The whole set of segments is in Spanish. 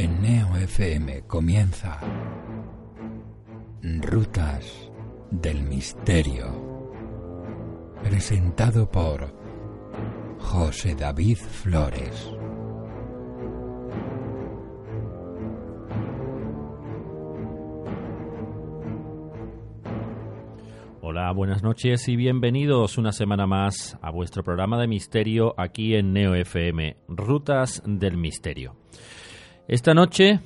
En Neo FM comienza Rutas del Misterio. Presentado por José David Flores. Hola, buenas noches y bienvenidos una semana más a vuestro programa de misterio aquí en Neo FM, Rutas del Misterio. Esta noche,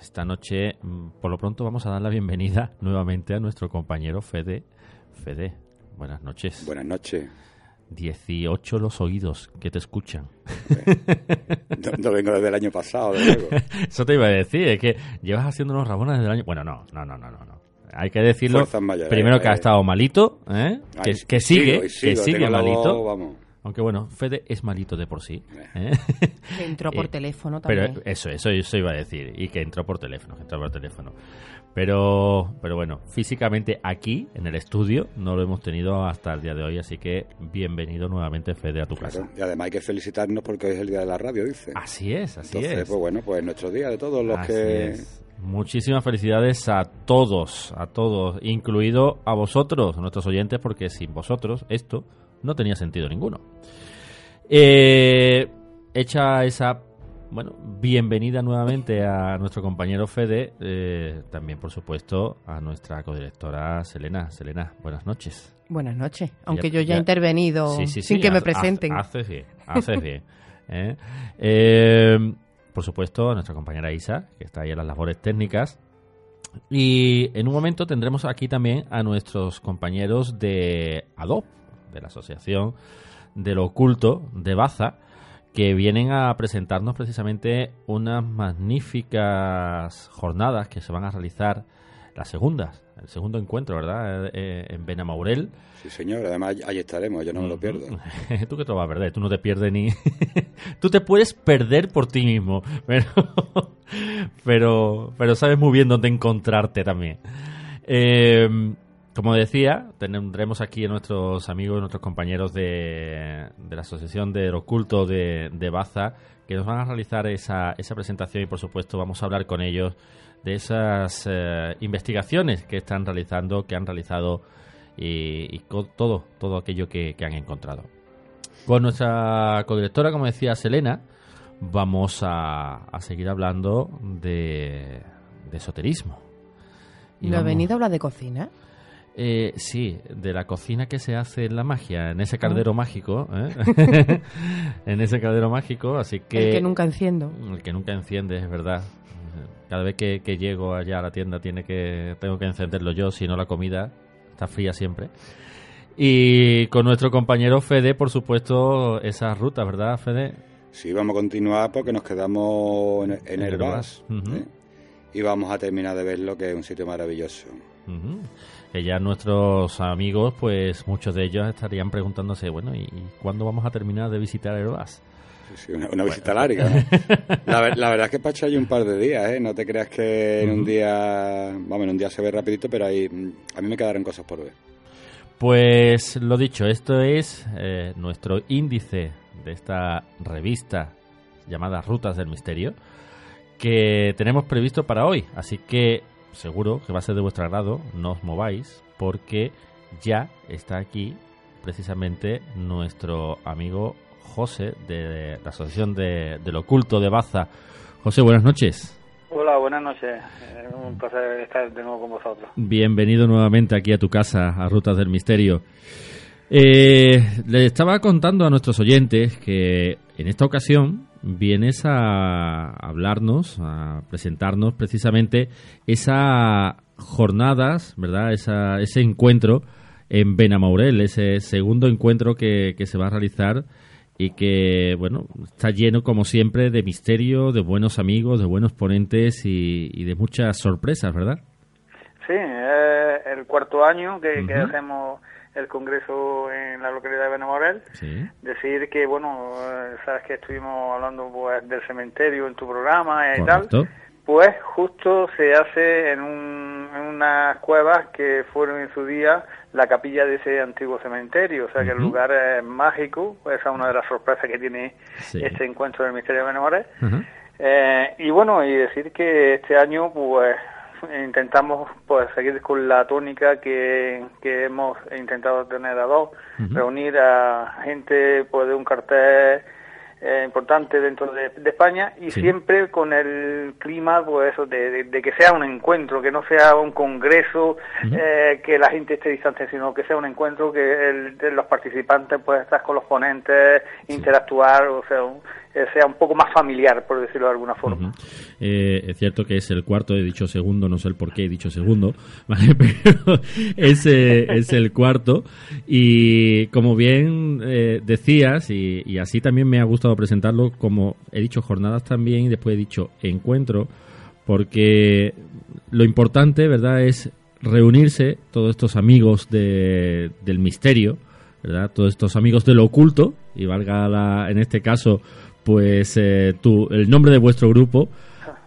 esta noche, mm, por lo pronto vamos a dar la bienvenida nuevamente a nuestro compañero Fede. Fede, buenas noches. Buenas noches. 18 los oídos que te escuchan. No, no vengo desde el año pasado, de luego. Eso te iba a decir, es que llevas haciendo unos rabonas desde el año... Bueno, no, no, no, no, no. Hay que decirlo. Mayores, primero que ha eh. estado malito, ¿eh? que, Ay, que sigue, sigo y sigo, que sigue tengo la malito. voz, vamos. Aunque bueno, Fede es malito de por sí. ¿eh? Que entró por Eh, teléfono Pero también. eso, eso, eso iba a decir. Y que entró por teléfono, que entró por teléfono. Pero, pero bueno, físicamente aquí, en el estudio, no lo hemos tenido hasta el día de hoy. Así que bienvenido nuevamente, Fede, a tu casa. Y además hay que felicitarnos porque hoy es el día de la radio, dice. Así es, así Entonces, es. pues bueno, pues nuestro día de todos los Así que... es. Muchísimas felicidades a todos, a todos, incluido a vosotros, nuestros oyentes, porque sin vosotros esto no tenía sentido ninguno. Eh, hecha esa, bueno, bienvenida nuevamente a nuestro compañero Fede, eh, también por supuesto a nuestra codirectora Selena. Selena, buenas noches. Buenas noches. Aunque Ya- yo ya, he intervenido Sí, sí, sin que me presenten. haz- Haces bien, haces bien. ¿eh? Eh, por supuesto, a nuestra compañera Isa, que está ahí en las labores técnicas. Y en un momento tendremos aquí también a nuestros compañeros de ADOP, de la Asociación del Oculto de Baza, que vienen a presentarnos precisamente unas magníficas jornadas que se van a realizar, las segundas, el segundo encuentro, ¿verdad? Eh, en Benamaurel. Sí, señor, además allí estaremos, yo no me lo pierdo. Tú que te lo vas a perder, tú no te pierdes ni... tú te puedes perder por ti mismo, pero, pero, pero sabes muy bien dónde encontrarte también. Eh, como decía, tendremos aquí a nuestros amigos, nuestros compañeros de, de la Asociación del Oculto de, de Baza, que nos van a realizar esa, esa presentación y por supuesto vamos a hablar con ellos de esas eh, investigaciones que están realizando, que han realizado y, y con todo, todo aquello que, que han encontrado. Con nuestra codirectora, como decía Selena, vamos a, a seguir hablando de, de esoterismo. Y ¿No ha vamos- venido a hablar de cocina? Eh, sí, de la cocina que se hace en la magia, en ese caldero mágico, ¿eh? en ese caldero mágico, así que... El que nunca enciendo. El que nunca enciende, es verdad. Cada vez que, que llego allá a la tienda tiene que tengo que encenderlo yo, si no la comida está fría siempre. Y con nuestro compañero Fede, por supuesto, esa ruta, ¿verdad, Fede? Sí, vamos a continuar porque nos quedamos en, en En Herbás. ¿eh? Y vamos a terminar de verlo, que es un sitio maravilloso. Que ya nuestros amigos, pues muchos de ellos estarían preguntándose, bueno, ¿y cuándo vamos a terminar de visitar Herbás? Sí, una, una visita larga. ¿no? La, ver- la verdad es que echar ahí un par de días, ¿eh? No te creas que en un día... Vamos, en un día se ve rapidito, pero ahí mm, a mí me quedaron cosas por ver. Pues lo dicho, esto es eh, nuestro índice de esta revista llamada Rutas del Misterio que tenemos previsto para hoy. Así que seguro que va a ser de vuestro agrado, no os mováis porque ya está aquí precisamente nuestro amigo José de la Asociación de- del Oculto de Baza. José, buenas noches. Hola, buenas noches. Es un placer estar de nuevo con vosotros. Bienvenido nuevamente aquí a tu casa, a Rutas del Misterio. Eh, le estaba contando a nuestros oyentes que en esta ocasión vienes a hablarnos, a presentarnos precisamente esas jornadas, ¿verdad? Esa, ese encuentro en Benamaurel, ese segundo encuentro que, que se va a realizar y que, bueno, está lleno como siempre de misterio, de buenos amigos, de buenos ponentes y, y de muchas sorpresas, ¿verdad? Sí, es el cuarto año que, que hacemos el congreso en la localidad de Benamorel. Sí. Decir que, bueno, eh, sabes que estuvimos hablando pues del cementerio en tu programa y tal. Pues justo se hace en, un, en unas cuevas que fueron en su día la capilla de ese antiguo cementerio, o sea que el Ujú. lugar es mágico, esa es una de las sorpresas que tiene Sí. este encuentro del misterio de Benamorel. Eh, y bueno, y decir que este año pues intentamos pues seguir con la tónica que, que hemos intentado tener a dos, reunir a gente pues de un cartel eh, importante dentro de, de España y Sí. siempre con el clima pues eso de, de- de que sea un encuentro, que no sea un congreso, eh, que la gente esté distante, sino que sea un encuentro que el- de los participantes pues estar con los ponentes, interactuar, o sea, un- sea un poco más familiar, por decirlo de alguna forma. Eh, es cierto que es el cuarto, he dicho segundo, no sé el por qué he dicho segundo, ¿vale? pero es, eh, es el cuarto. Y como bien eh, decías, y, así también me ha gustado presentarlo, como he dicho jornadas también, y después he dicho encuentro, porque lo importante, ¿verdad?, es reunirse todos estos amigos de- del misterio, ¿verdad? Todos estos amigos del oculto, y valga la, en este caso, pues eh, tu, el nombre de vuestro grupo,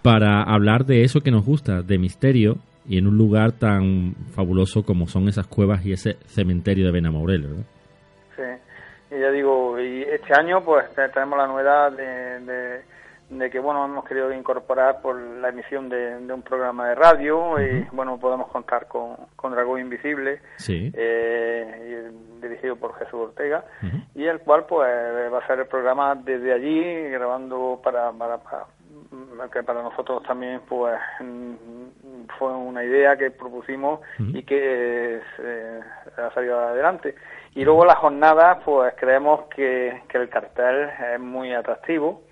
para hablar de eso que nos gusta, de misterio, y en un lugar tan fabuloso como son esas cuevas y ese cementerio de Benamourel, ¿verdad? Sí, y ya digo, este año pues te- tenemos la novedad de, de que bueno hemos querido incorporar por la emisión de, de un programa de radio y bueno podemos contar con, con Dragón Invisible Sí. eh, y dirigido por Jesús Ortega y el cual pues va a ser el programa desde allí grabando para, para, para que para nosotros también pues mm, fue una idea que propusimos y que eh, ha salido adelante. Y luego las jornadas pues creemos que, que el cartel es muy atractivo.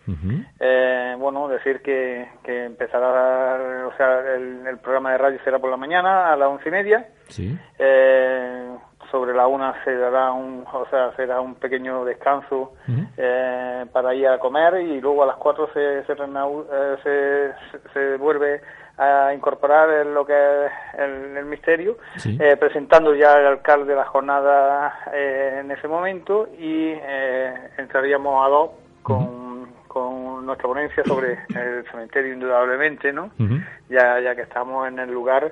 Eh, bueno, decir que, que empezará, o sea, el, el programa de radio será por la mañana a las once y media. Sí. Eh, sobre la una se dará un, o sea, será un pequeño descanso eh, para ir a comer y luego a las cuatro se se, eh, se, se- vuelve a incorporar en lo que es el, el misterio, Sí. eh, presentando ya el alcalde de la jornada eh, en ese momento y eh, entraríamos a dos con, con nuestra ponencia sobre el cementerio indudablemente, ¿no? Ya, ya que estamos en el lugar,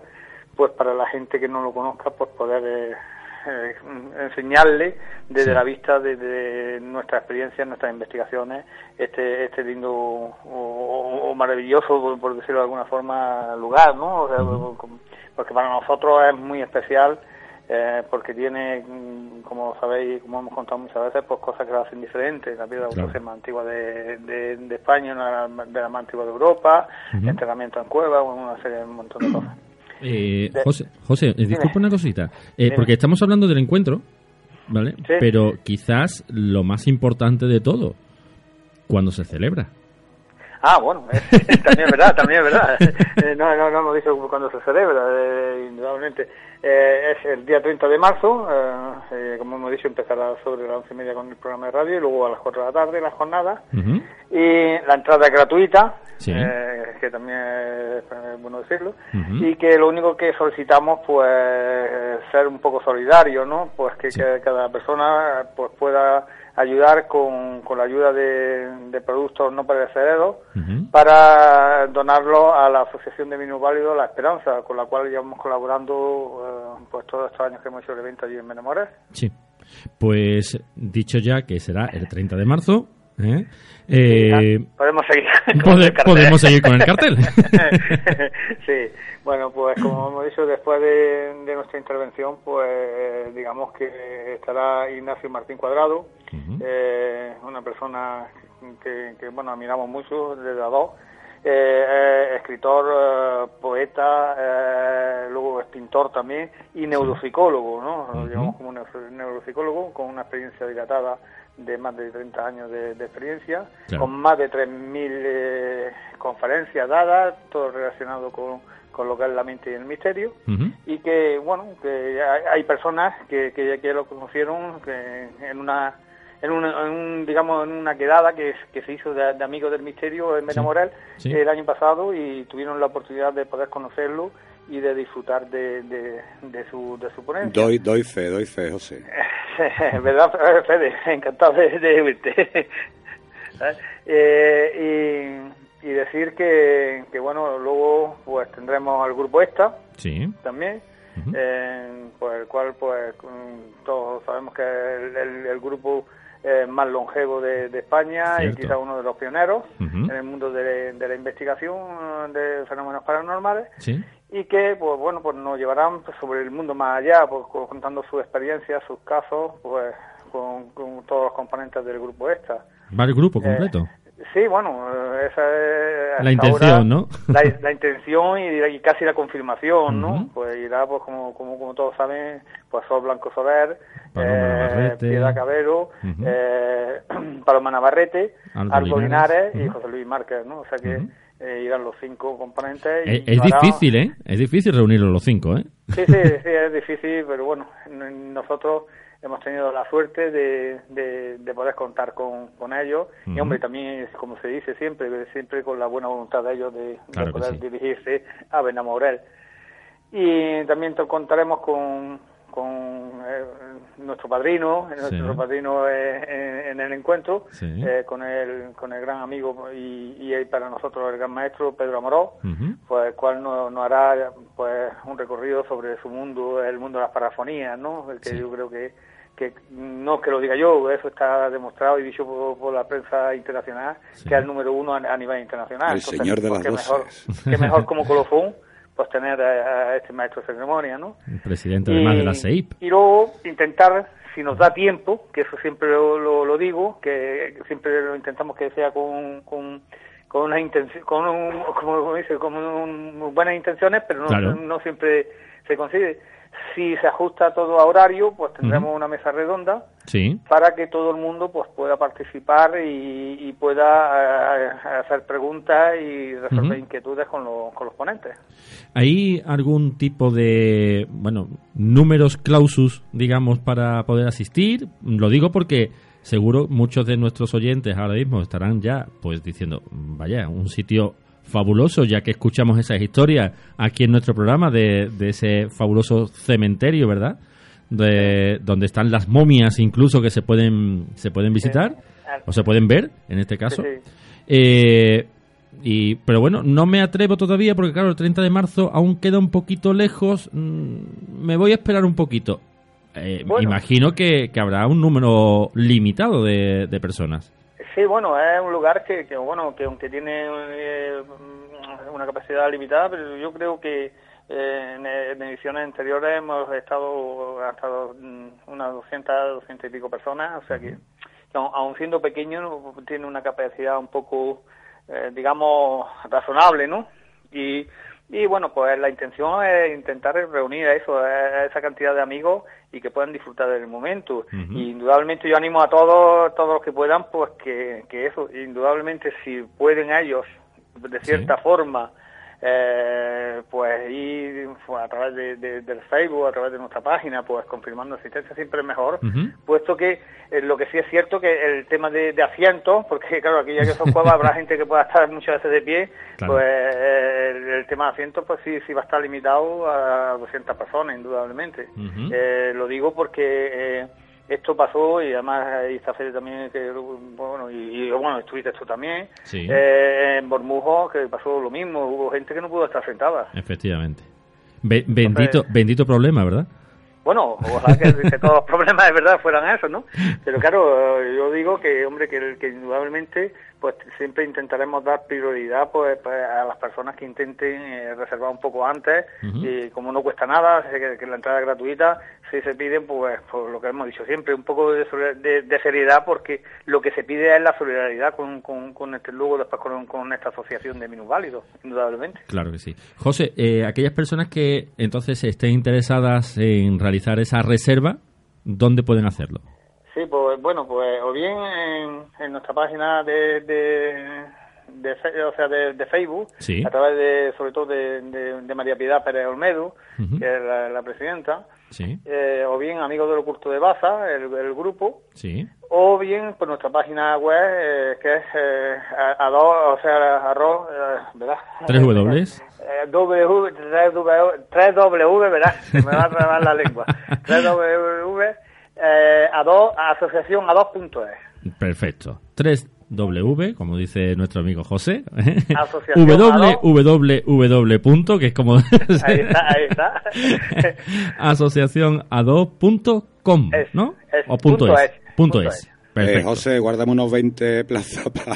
pues para la gente que no lo conozca, pues poder eh, eh, enseñarle desde Sí. la vista de, de nuestra experiencia, nuestras investigaciones, este este lindo o, o- o maravilloso, por, por decirlo de alguna forma, lugar, ¿no? O sea, porque para nosotros es muy especial. eh, porque tiene, mm, como sabéis, como hemos contado muchas veces, pues cosas que lo hacen diferentes. La piedra Claro. es más antigua de, de, de España, una de las más antiguas de Europa, Ujú. enterramiento en cueva, una serie, un montón de cosas. Eh, De- José, José eh, disculpa una cosita. Eh, porque estamos hablando del encuentro, ¿vale? Sí. Pero quizás lo más importante de todo, cuando se celebra. Ah, bueno, eh, también es verdad, también es verdad. No, no, no hemos dicho cuándo se celebra, eh, indudablemente. Eh, es el día 30 de marzo, eh, eh, como hemos dicho, empezará sobre las once y media con el programa de radio y luego a las 4 de la tarde la jornada. Y la entrada es gratuita, Sí. eh, que también es eh, bueno decirlo. Y que lo único que solicitamos, pues, es ser un poco solidario, ¿no? Pues que, Sí. que cada persona pues pueda ayudar con, con la ayuda de, de productos no perecederos Ujú. para donarlo a la Asociación de Minusválidos La Esperanza, con la cual llevamos colaborando pues todos estos años que hemos hecho el evento allí en Benamores. Sí. Pues dicho ya que será el 30 de marzo, ¿eh? Eh, podemos seguir con pode- el cartel. podemos seguir con el cartel. sí, bueno, pues como hemos dicho, después de, de nuestra intervención, pues digamos que estará Ignacio Martín Cuadrado, eh, una persona que, que, bueno, admiramos mucho desde la dos, eh, eh, escritor, eh, poeta, eh, luego es pintor también y neuropsicólogo, ¿no? Lo Ujú. llevamos como neuro- neuropsicólogo con una experiencia dilatada de más de 30 años de, de experiencia, Claro. con más de 3.000 eh, conferencias dadas, todo relacionado con, con lo que es la mente y el misterio y que bueno que hay, hay personas que, que ya que lo conocieron que en una en, una, en un, digamos, en una quedada que, que se hizo de, de Amigos del Misterio en Benamorel sí. el año pasado y tuvieron la oportunidad de poder conocerlo y de disfrutar de, de, de su, de su ponencia. Doy, doy fe, doy fe, José. ¿Verdad, Fede? Encantado de. ¿Sabes? Eh, y, y decir que, que, bueno, luego pues tendremos al grupo ESTA Sí. también, Ujú. eh, por el cual pues mm, todos sabemos que es el, el- el grupo eh, más longevo de, de España Cierto. y quizá uno de los pioneros en el mundo de, de la investigación eh, de fenómenos paranormales Sí. y que pues bueno pues nos llevarán pues, sobre el mundo más allá pues co- contando sus experiencias sus casos pues con, con todos los componentes del grupo esta Va el grupo Eh, completo. Sí bueno eh, esa es La intención, ahora ¿no? la, la intención y, y casi la confirmación no pues irá pues como, como como todos saben pues Sol Blanco Soler eh. Piedad Cabero Ujú. eh, Paloma Navarrete Aldo Linares. Y. José Luis Márquez no o sea que eh, irán los cinco componentes y Es, es lo hará- difícil, ¿eh? Es difícil reunirlos los cinco, ¿eh? Sí, sí, sí, es difícil, pero bueno, nosotros hemos tenido la suerte de, de, de poder contar con, con ellos y hombre, también, como se dice siempre, siempre con la buena voluntad de ellos de, Claro poder sí. dirigirse a Benamorel. Y también te contaremos con, con eh, nuestro padrino, nuestro Sí. padrino eh, en, en el encuentro, Sí. eh, con, el, con el gran amigo y, y para nosotros el gran maestro Pedro Amoró pues el cual nos, nos hará pues un recorrido sobre su mundo, el mundo de las parafonías, ¿no? El que yo creo que, que no es que lo diga yo, eso está demostrado y dicho por, por la prensa internacional, Sí. que es el número uno a, a nivel internacional. El señor de pues, las qué mejor, qué mejor como colofón, pues tener a, a este maestro de ceremonia, ¿no? El presidente además de la CEIP. Y luego intentar, si nos da tiempo, que eso siempre lo, lo- lo digo, que siempre lo intentamos que sea con, con, con una intención, con un, como dice, con un- buenas intenciones, pero no, Claro. no siempre se consigue. Si se ajusta todo a horario, pues tendremos una mesa redonda Sí. para que todo el mundo pues pueda participar y, y pueda eh, hacer preguntas y resolver inquietudes con los, con los ponentes. ¿Hay algún tipo de, bueno, números clausus, digamos, para poder asistir? Lo digo porque seguro muchos de nuestros oyentes ahora mismo estarán ya, pues, diciendo, vaya, un sitio fabuloso, ya que escuchamos esas historias aquí en nuestro programa de, de ese fabuloso cementerio, ¿verdad? De, donde están las momias incluso que se pueden se pueden visitar o se pueden ver en este caso. Sí. Eh, y, pero bueno, no me atrevo todavía porque, claro, el 30 de marzo aún queda un poquito lejos. Mm, me voy a esperar un poquito. Eh, Bueno. Imagino que, que habrá un número limitado de, de personas. Sí, bueno, es un lugar que, que bueno, que aunque tiene eh, una capacidad limitada, pero yo creo que eh, en, en ediciones anteriores hemos estado hasta mm, unas 200, 200 y pico personas, o sea que, que aun, aun siendo pequeño tiene una capacidad un poco, eh, digamos, razonable, ¿no? Y, y bueno, pues la intención es intentar reunir a eso, a esa cantidad de amigos y que puedan disfrutar del momento. Y indudablemente yo animo a todos, todos los que puedan, pues que, que eso, indudablemente si pueden ellos, de cierta forma, eh, pues ir pues, a través de, de- del Facebook, a través de nuestra página, pues confirmando asistencia siempre es mejor, puesto que eh, lo que sí es cierto que el tema de, de asientos, porque claro, aquí ya que son cuevas habrá gente que pueda estar muchas veces de pie, Claro. pues eh, el, el tema de asientos pues sí, sí va a estar limitado a 200 personas, indudablemente. Eh, lo digo porque eh, esto pasó y además Fede también, que, bueno, y, y, bueno, estuviste tú también, Sí. eh, en Bormujo que pasó lo mismo, hubo gente que no pudo estar sentada. Efectivamente. Be- bendito, bendito problema, ¿verdad? Bueno, ojalá que, que todos los problemas de verdad fueran esos, ¿no? Pero claro, yo digo que, hombre, que, que indudablemente pues siempre intentaremos dar prioridad pues, pues, a las personas que intenten eh, reservar un poco antes y como no cuesta nada, que, que la entrada es gratuita, si se piden, pues por lo que hemos dicho siempre, un poco de, de seriedad porque lo que se pide es la solidaridad con, con, con este luego después con, con esta asociación de minusválidos, indudablemente. Claro que sí. José, eh, aquellas personas que entonces estén interesadas en realizar esa reserva, ¿dónde pueden hacerlo? Sí, pues bueno, pues o bien en, en nuestra página de, de, de o sea, de, de Facebook, Sí. a través de, sobre todo de, de- María Piedad Pérez Olmedo, que es la, la presidenta, Sí, eh, o bien Amigos del Oculto de Baza, el, el grupo, sí. o bien por nuestra página web, eh, que es eh, dos, o sea, arroz, eh, ¿verdad? Tres W. Eh, W, tres W, tres W, ¿verdad? Se me va a trabar la lengua. 3W, eh, a dos, asociación a dos puntos es. Perfecto. 3W, como dice nuestro amigo José. Asociación www, punto, que es como... Ahí está, ahí está. asociacionado.com, Es- ¿no? es o punto, punto es. es, Punto punto es. Eh, José, guárdame unos 20 plazas para...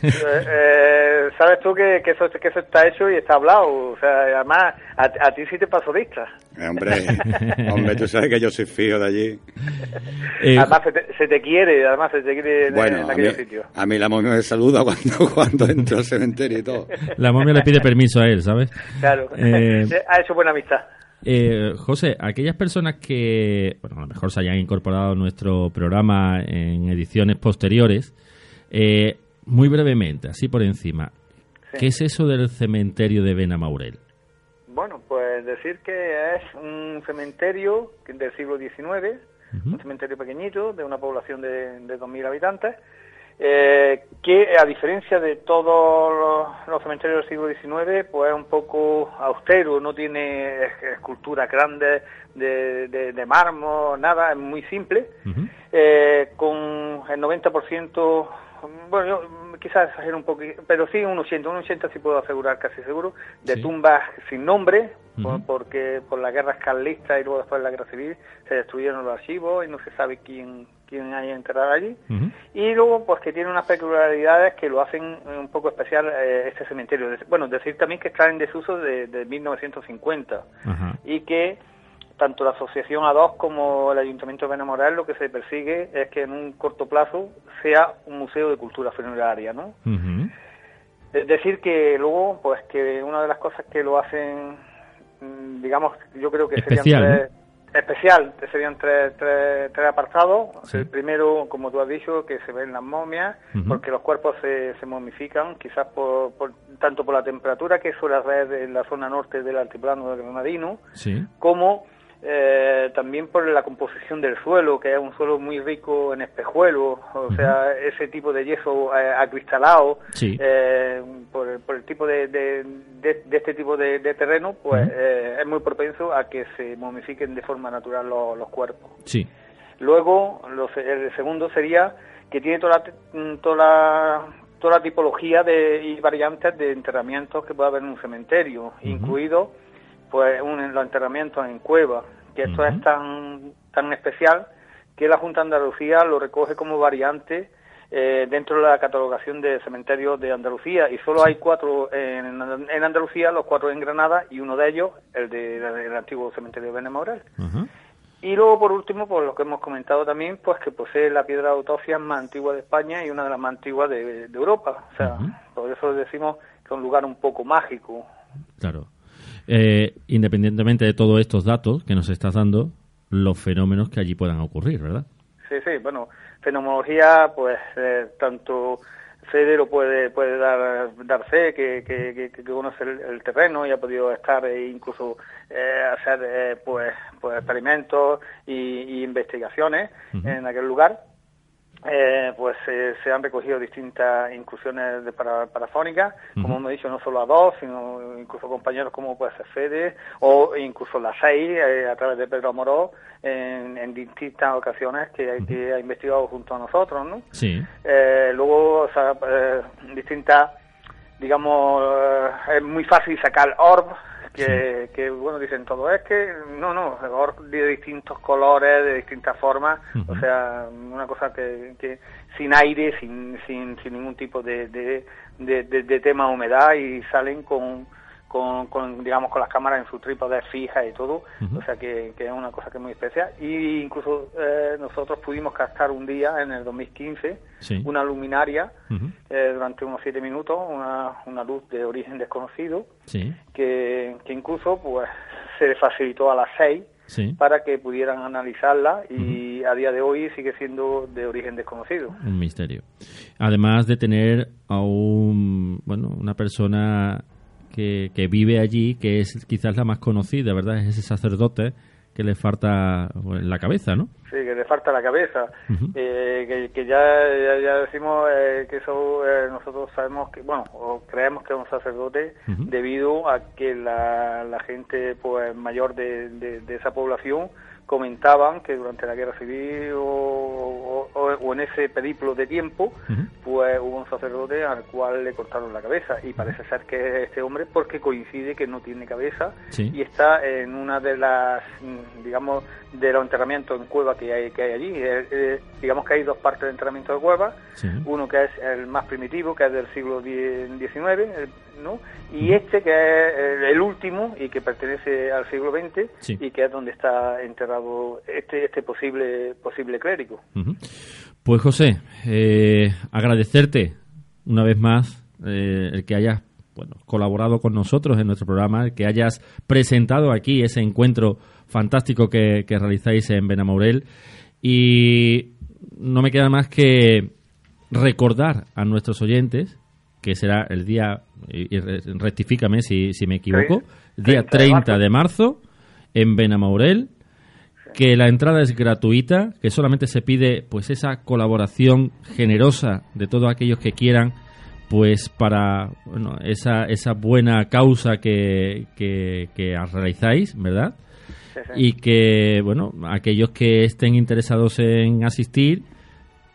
Eh, eh, sabes tú que, que, eso, que eso está hecho y está hablado. O sea, además, a, a ti sí te paso lista. Eh, hombre, hombre, tú sabes que yo soy fijo de allí. Eh, Además, se te, se te quiere, además, se te quiere en, Bueno, en a mí, aquellos sitios. a mí la momia me saluda cuando, cuando entro al cementerio y todo. la momia le pide permiso a él, ¿sabes? Claro, Eh, ha hecho buena amistad. Eh, José, aquellas personas que, bueno, a lo mejor se hayan incorporado a nuestro programa en ediciones posteriores, eh, muy brevemente, así por encima, Sí. ¿qué es eso del cementerio de Benamaurel? Bueno, pues decir que es un cementerio del siglo XIX, un cementerio pequeñito de una población de, de 2.000 habitantes, eh, que a diferencia de todos los, los cementerios del siglo XIX, pues es un poco austero, no tiene es- esculturas grandes de, de, de mármol, nada, es muy simple, eh, con el 90%, bueno, yo quizás exagero un poquito, pero sí un 80, un 80 sí puedo asegurar, casi seguro, de Sí. tumbas sin nombre, por- porque por las guerras carlistas y luego después de la guerra civil se destruyeron los archivos y no se sabe quién, quién hay enterrado allí. Y luego, pues que tiene unas peculiaridades que lo hacen un poco especial eh, este cementerio. Bueno, decir también que está en desuso de, de 1950 Ajá. y que tanto la asociación A2 como el Ayuntamiento de Benamoral lo que se persigue es que en un corto plazo sea un museo de cultura funeraria, ¿no? Es decir que luego, pues que una de las cosas que lo hacen, mm, digamos, yo creo que Especial, serían tres, especial, serían tres, tres, tres apartados. Sí. El primero, como tú has dicho, que se ven las momias, porque los cuerpos se, se momifican, quizás por, por- tanto por la temperatura que suele haber en la zona norte del altiplano del Granadino, Sí. como eh, también por la composición del suelo, que es un suelo muy rico en espejuelos, o sea, ese tipo de yeso eh, acristalado, Sí. eh, por, el- por el tipo de, de, de- de este tipo de, terreno, pues eh, es muy propenso a que se momifiquen de forma natural los, los cuerpos. Sí. Luego, el segundo sería que tiene toda la, mm, toda la, toda la tipología de, y variantes de enterramientos que puede haber en un cementerio, incluido pues un, los enterramientos en cueva, que esto es tan, tan especial que la Junta de Andalucía lo recoge como variante eh, dentro de la catalogación de cementerios de Andalucía y solo hay cuatro en, en Andalucía, los cuatro en Granada y uno de ellos, el del de, antiguo cementerio de Benemorel. Ajá. Y luego, por último, pues lo que hemos comentado también, pues que posee la piedra de autopsia más antigua de España y una de las más antiguas de, de Europa. O sea, por eso decimos que es un lugar un poco mágico. Claro. Eh, independientemente de todos estos datos que nos estás dando, los fenómenos que allí puedan ocurrir, ¿verdad? Sí, sí, bueno, fenomenología, pues eh, tanto Fede lo puede puede dar dar fe que, que, que, que conoce el, el terreno y ha podido estar e incluso eh, hacer eh, pues pues experimentos y, y investigaciones en aquel lugar eh, pues eh, se han recogido distintas inclusiones de para, parafónicas, como hemos dicho, no solo a dos, sino incluso compañeros como puede ser Fede, o incluso la seis, eh, a través de Pedro Amoró, en, en distintas ocasiones que, ha investigado junto a nosotros, ¿no? Sí. Eh, luego, o sea, eh, distintas, digamos, es muy fácil sacar orb, que, que, bueno, dicen todo, es que, no, no, de distintos colores, de distintas formas, o sea, una cosa que, que sin aire, sin, sin, sin ningún tipo de, de, de, de- de tema humedad y salen con, con, con, digamos, con las cámaras en su trípode fija y todo, o sea que, que es una cosa que es muy especial. Y incluso eh, nosotros pudimos captar un día, en el 2015, Sí. una luminaria eh, durante unos siete minutos, una, una luz de origen desconocido, Sí. que, que incluso pues se facilitó a las seis Sí. para que pudieran analizarla y a día de hoy sigue siendo de origen desconocido. Un misterio. Además de tener a un, bueno, una persona que, que vive allí, que es quizás la más conocida, ¿verdad? Es ese sacerdote que le falta pues, la cabeza, ¿no? Sí, que le falta la cabeza. Eh, que, que ya, ya, ya decimos eh, que eso eh, nosotros sabemos que, bueno, o creemos que es un sacerdote debido a que la, la gente pues mayor de, de, de esa población comentaban que durante la guerra civil o, o- o en ese periplo de tiempo pues hubo un sacerdote al cual le cortaron la cabeza y parece ser que es este hombre porque coincide que no tiene cabeza Sí. y está en una de las mm, digamos de los enterramientos en cueva que hay que hay allí Eh, eh, digamos que hay dos partes de enterramiento de cueva Sí. uno que es el más primitivo que es del siglo XIX el- ¿no? y este que es el, el último y que pertenece al siglo XX Sí. y que es donde está enterrado este este posible posible clérigo. Pues José, eh, agradecerte una vez más eh, el que hayas bueno, colaborado con nosotros en nuestro programa, el que hayas presentado aquí ese encuentro fantástico que, que realizáis en Benamaurel. Y no me queda más que recordar a nuestros oyentes que será el día, y y re- rectifícame si, si me equivoco, el día 30 de marzo en Benamaurel, que la entrada es gratuita, que solamente se pide pues esa colaboración generosa de todos aquellos que quieran pues para bueno, esa, esa buena causa que, que, que realizáis, ¿verdad? Y que, bueno, aquellos que estén interesados en asistir,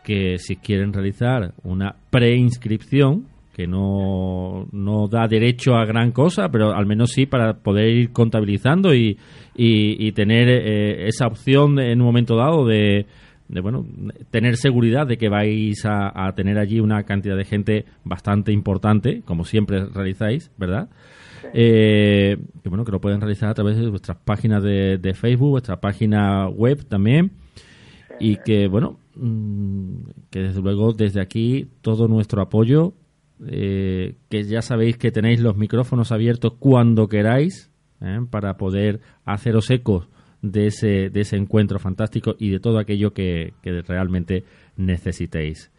que si quieren realizar una preinscripción, que no, no da derecho a gran cosa, pero al menos sí para poder ir contabilizando y, y, tener eh, esa opción en un momento dado de, de, bueno, tener seguridad de que vais a tener allí una cantidad de gente bastante importante, como siempre realizáis, ¿verdad? Eh, que bueno, que lo pueden realizar a través de vuestras páginas de, de Facebook, vuestra página web también. Y que, bueno, mm, que desde luego desde aquí todo nuestro apoyo, eh, que ya sabéis que tenéis los micrófonos abiertos cuando queráis ¿eh? para poder haceros ecos de ese, de ese encuentro fantástico y de todo aquello que, que realmente necesitéis.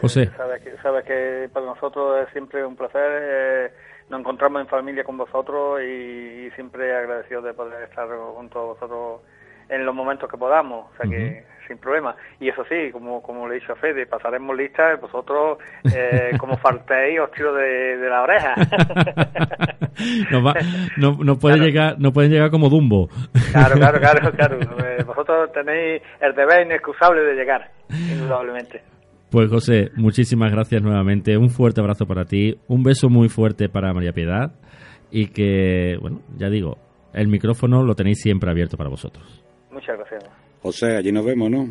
José. Sabes que, sabes que para nosotros es siempre un placer. Nos encontramos en familia con vosotros y, siempre agradecidos de poder estar junto a vosotros en los momentos que podamos. O sea que sin problema. Y eso sí, como, como le he dicho a Fede, pasaremos lista. Vosotros, eh, como faltéis, os tiro de, de la oreja. no, va- no, no puede Claro. llegar, no pueden llegar como Dumbo. claro, claro, claro, claro. Eh, vosotros tenéis el deber inexcusable de llegar, indudablemente. Pues José, muchísimas gracias nuevamente. Un fuerte abrazo para ti, un beso muy fuerte para María Piedad y que, bueno, ya digo, el micrófono lo tenéis siempre abierto para vosotros. Muchas gracias. José, allí nos vemos, ¿no?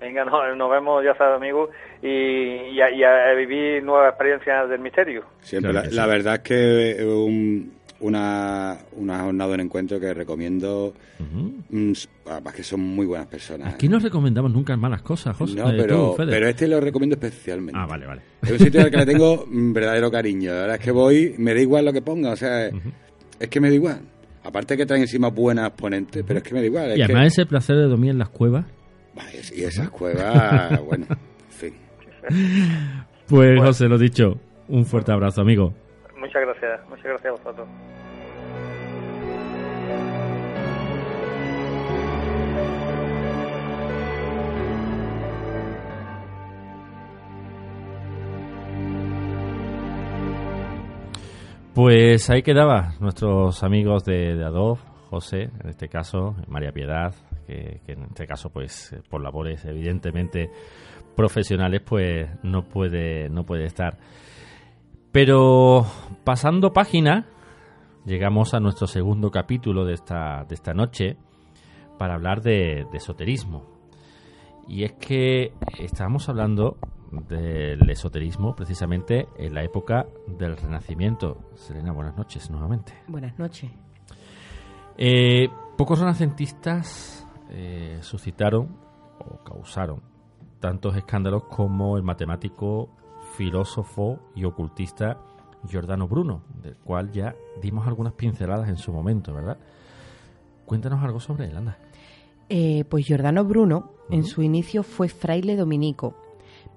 Venga, no- nos vemos, ya sabes, amigos, y, y, a, y a vivir nuevas experiencias del misterio. Siempre. Claro la, la verdad es que un- una, una jornada, un encuentro que recomiendo. Mm, además que son muy buenas personas. Aquí no recomendamos nunca malas cosas, José. No, eh, pero, tú, pero este lo recomiendo especialmente. Ah, vale, vale. Es un sitio al que le tengo verdadero cariño. La verdad es que voy, me da igual lo que ponga, o sea, es que me da igual. Aparte que traen encima buenas ponentes, pero es que me da igual. es Y que- además ese placer de dormir en las cuevas. Y esas cuevas, bueno, en fin. Pues José, lo dicho, un fuerte abrazo, amigo. Muchas gracias, muchas gracias a vosotros. Pues ahí quedaba nuestros amigos de, de Adobe, José, en este caso, María Piedad, que, que en este caso, pues, por labores evidentemente profesionales, pues no puede, no puede estar. Pero pasando página, llegamos a nuestro segundo capítulo de esta, de esta noche para hablar de, de esoterismo. Y es que estamos hablando del esoterismo precisamente en la época del Renacimiento. Selena, buenas noches nuevamente. Buenas noches. Eh, pocos renacentistas eh, suscitaron o causaron tantos escándalos como el matemático, filósofo y ocultista Giordano Bruno, del cual ya dimos algunas pinceladas en su momento, ¿verdad? Cuéntanos algo sobre él, anda. Eh, pues Giordano Bruno en su inicio fue fraile dominico,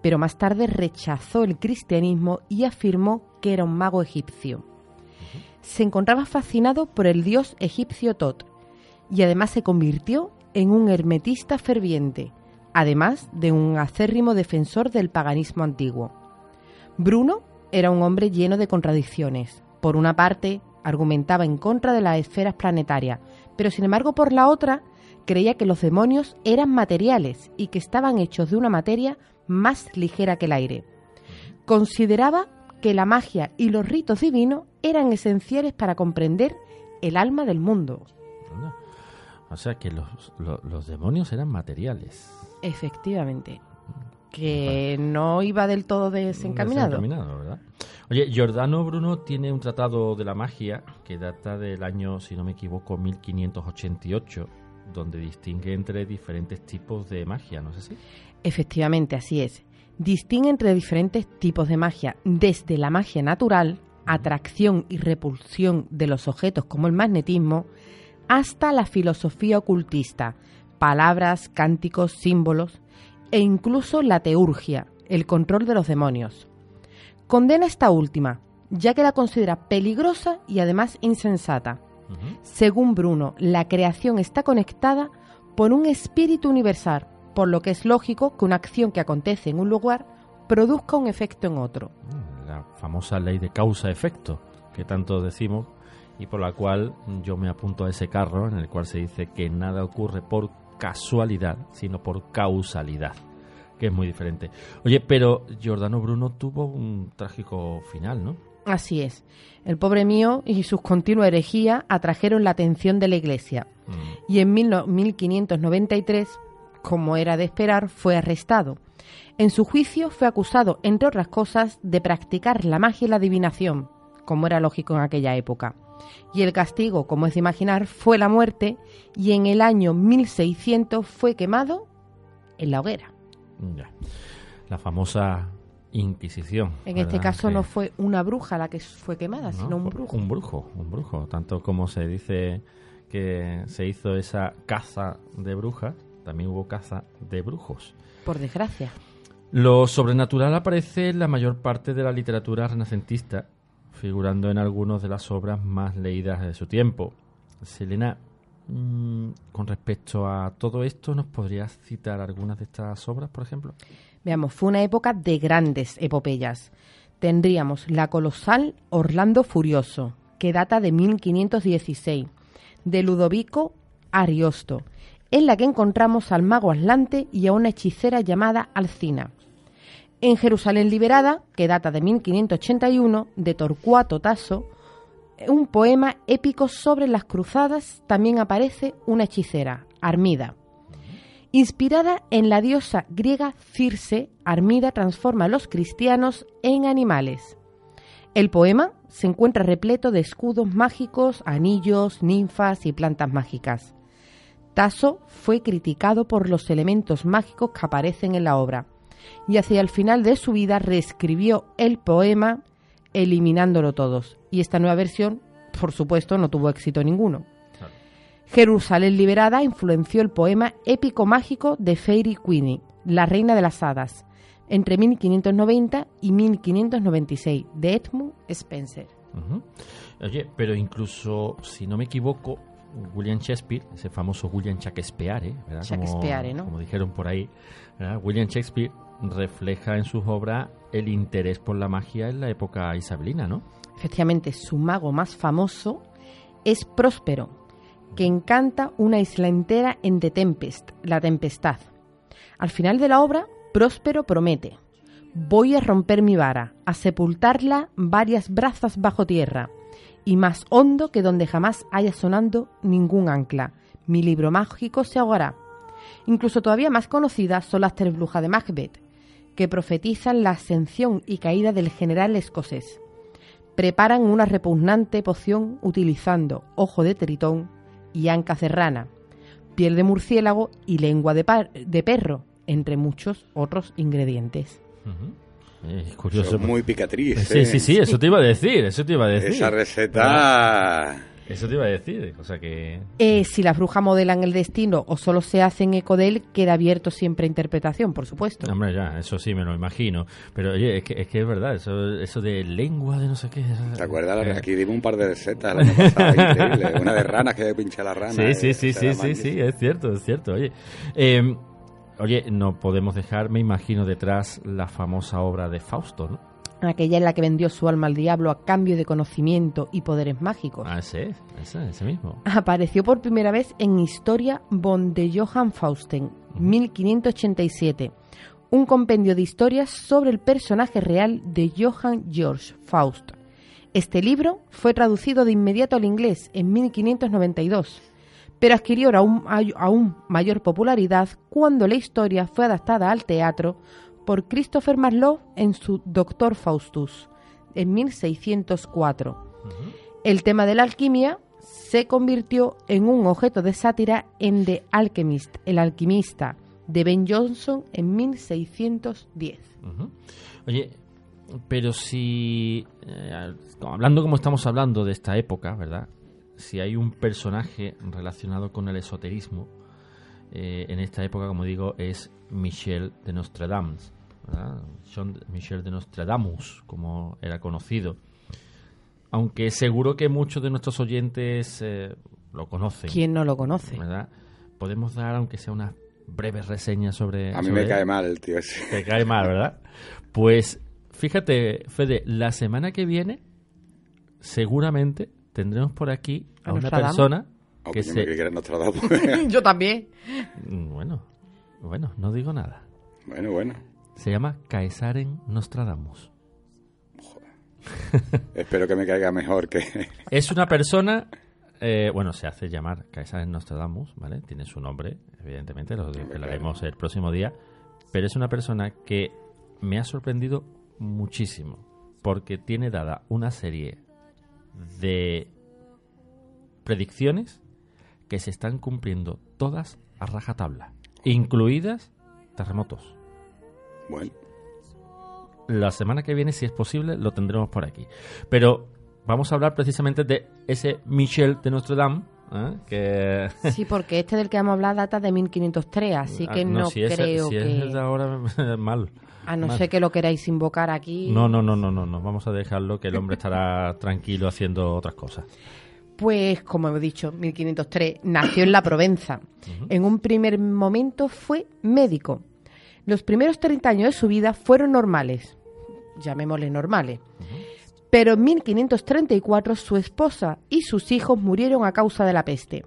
pero más tarde rechazó el cristianismo y afirmó que era un mago egipcio. Se encontraba fascinado por el dios egipcio Tot y además se convirtió en un hermetista ferviente, además de un acérrimo defensor del paganismo antiguo. Bruno era un hombre lleno de contradicciones. Por una parte, argumentaba en contra de las esferas planetarias, pero sin embargo por la otra, creía que los demonios eran materiales y que estaban hechos de una materia más ligera que el aire. Consideraba que la magia y los ritos divinos eran esenciales para comprender el alma del mundo. O sea que los, los, demonios eran materiales. Efectivamente. Que no iba del todo desencaminado. Desencaminado, ¿verdad? Oye, Giordano Bruno tiene un tratado de la magia que data del año, si no me equivoco, 1588, donde distingue entre diferentes tipos de magia, ¿no es así? Efectivamente, así es. Distingue entre diferentes tipos de magia, desde la magia natural, atracción y repulsión de los objetos como el magnetismo, hasta la filosofía ocultista, palabras, cánticos, símbolos e incluso la teurgia, el control de los demonios. Condena esta última, ya que la considera peligrosa y además insensata. Según Bruno, la creación está conectada por un espíritu universal, por lo que es lógico que una acción que acontece en un lugar produzca un efecto en otro. Mm, la famosa ley de causa-efecto que tanto decimos y por la cual yo me apunto a ese carro en el cual se dice que nada ocurre por casualidad, sino por causalidad, que es muy diferente. Oye, pero Giordano Bruno tuvo un trágico final, ¿no? Así es. El pobre mío y sus continuas herejías atrajeron la atención de la Iglesia. Mm. Y en 1593, como era de esperar, fue arrestado. En su juicio fue acusado, entre otras cosas, de practicar la magia y la adivinación, como era lógico en aquella época y el castigo, como es de imaginar, fue la muerte y en el año 1600 fue quemado en la hoguera. La famosa Inquisición. En este caso no fue una bruja la que fue quemada, sino un brujo. Un brujo, un brujo. Tanto como se dice que se hizo esa caza de brujas, también hubo caza de brujos. Por desgracia. Lo sobrenatural aparece en la mayor parte de la literatura renacentista figurando en algunas de las obras más leídas de su tiempo. Selena, mm, con respecto a todo esto, ¿nos podrías citar algunas de estas obras, por ejemplo? Veamos, fue una época de grandes epopeyas. Tendríamos la colosal Orlando Furioso, que data de 1516, de Ludovico Ariosto, en la que encontramos al mago Atlante y a una hechicera llamada Alcina. En Jerusalén Liberada, que data de 1581, de Torcuato Tasso, un poema épico sobre las cruzadas, también aparece una hechicera, Armida. Inspirada en la diosa griega Circe, Armida transforma a los cristianos en animales. El poema se encuentra repleto de escudos mágicos, anillos, ninfas y plantas mágicas. Tasso fue criticado por los elementos mágicos que aparecen en la obra y hacia el final de su vida reescribió el poema eliminándolo todos. Y esta nueva versión, por supuesto, no tuvo éxito ninguno. Jerusalén liberada influenció el poema épico mágico de Fairy Queenie, la reina de las hadas, entre 1590 y 1596, de Edmund Spencer. Oye, pero incluso, si no me equivoco, William Shakespeare, ese famoso William Shakespeare, ¿verdad? Shakespeare, ¿no? Como dijeron por ahí, William Shakespeare refleja en sus obras el interés por la magia en la época isabelina, ¿no? Efectivamente, su mago más famoso es Próspero, que encanta una isla entera en The Tempest, la tempestad. Al final de la obra, Próspero promete, voy a romper mi vara, a sepultarla varias brazas bajo tierra, y más hondo que donde jamás haya sonando ningún ancla. Mi libro mágico se ahogará. Incluso todavía más conocidas son las tres brujas de Macbeth, que profetizan la ascensión y caída del general escocés. Preparan una repugnante poción utilizando ojo de tritón y anca serrana, piel de murciélago y lengua de, de perro, entre muchos otros ingredientes. Es curioso. muy picatriz. Sí, sí, ¿eh? sí, eso te iba a decir, eso te iba a decir. Esa receta... Eso te iba a decir, o sea que... Eh, si las brujas modelan el destino o solo se hacen eco de él, queda abierto siempre a interpretación, por supuesto. Hombre, ya, eso sí me lo imagino. Pero oye, es que es, que es verdad, eso, eso de lengua, de no sé qué... ¿Te acuerdas? Aquí dimos un par de setas el año pasado, increíble. Una de ranas que pinché la rana. Sí, sí, eh, sí, sí, sí, sí, es cierto, es cierto. Oye, eh, oye, no podemos dejar, me imagino, detrás la famosa obra de Fausto, ¿no? Aquella en la que vendió su alma al diablo a cambio de conocimiento y poderes mágicos. Ah, ese es, ese, ese mismo. Apareció por primera vez en Historia von de Johann Fausten, 1587, un compendio de historias sobre el personaje real de Johann George Faust. Este libro fue traducido de inmediato al inglés en 1592, pero adquirió aún, aún mayor popularidad cuando la historia fue adaptada al teatro por Christopher Marlowe en su Doctor Faustus en 1604. El tema de la alquimia se convirtió en un objeto de sátira en The Alchemist, el alquimista, de Ben Jonson en 1610. Ujú. Oye, pero si, eh, hablando como estamos hablando de esta época, ¿verdad? Si hay un personaje relacionado con el esoterismo, eh, en esta época, como digo, es Michel de Nostradamus, ¿verdad? Jean Michel de Nostradamus, como era conocido. Aunque seguro que muchos de nuestros oyentes eh, lo conocen. ¿Quién no lo conoce? ¿verdad? Podemos dar, aunque sea una breve reseña sobre. A mí sobre me cae él? mal el tío ese. Te cae mal, ¿verdad? Pues fíjate, Fede, la semana que viene seguramente tendremos por aquí a, ¿A una persona O que me se... Nostradamus. Yo también. Bueno, bueno, no digo nada. bueno, bueno. Se llama Caesaren Nostradamus. Espero que me caiga mejor que... Es una persona, eh, bueno, se hace llamar Caesaren Nostradamus, ¿vale? Tiene su nombre, evidentemente, lo desvelaremos el próximo día, pero es una persona que me ha sorprendido muchísimo, porque tiene dada una serie de predicciones que se están cumpliendo todas a rajatabla, incluidas terremotos. Bueno, La semana que viene, si es posible, lo tendremos por aquí. Pero vamos a hablar precisamente de ese Michel de Notre Dame, ¿eh? que... Sí, porque este del que vamos a hablar data de 1503, así que Ah, no, si es- creo si que... es ahora, mal. A no ser que lo queráis invocar aquí. No, no, no, no, no, no. Vamos a dejarlo que el hombre estará tranquilo haciendo otras cosas. Pues, como hemos dicho, 1503, nació en la Provenza. En un primer momento fue médico. Los primeros 30 años de su vida fueron normales, llamémosle normales. Pero en 1534 su esposa y sus hijos murieron a causa de la peste.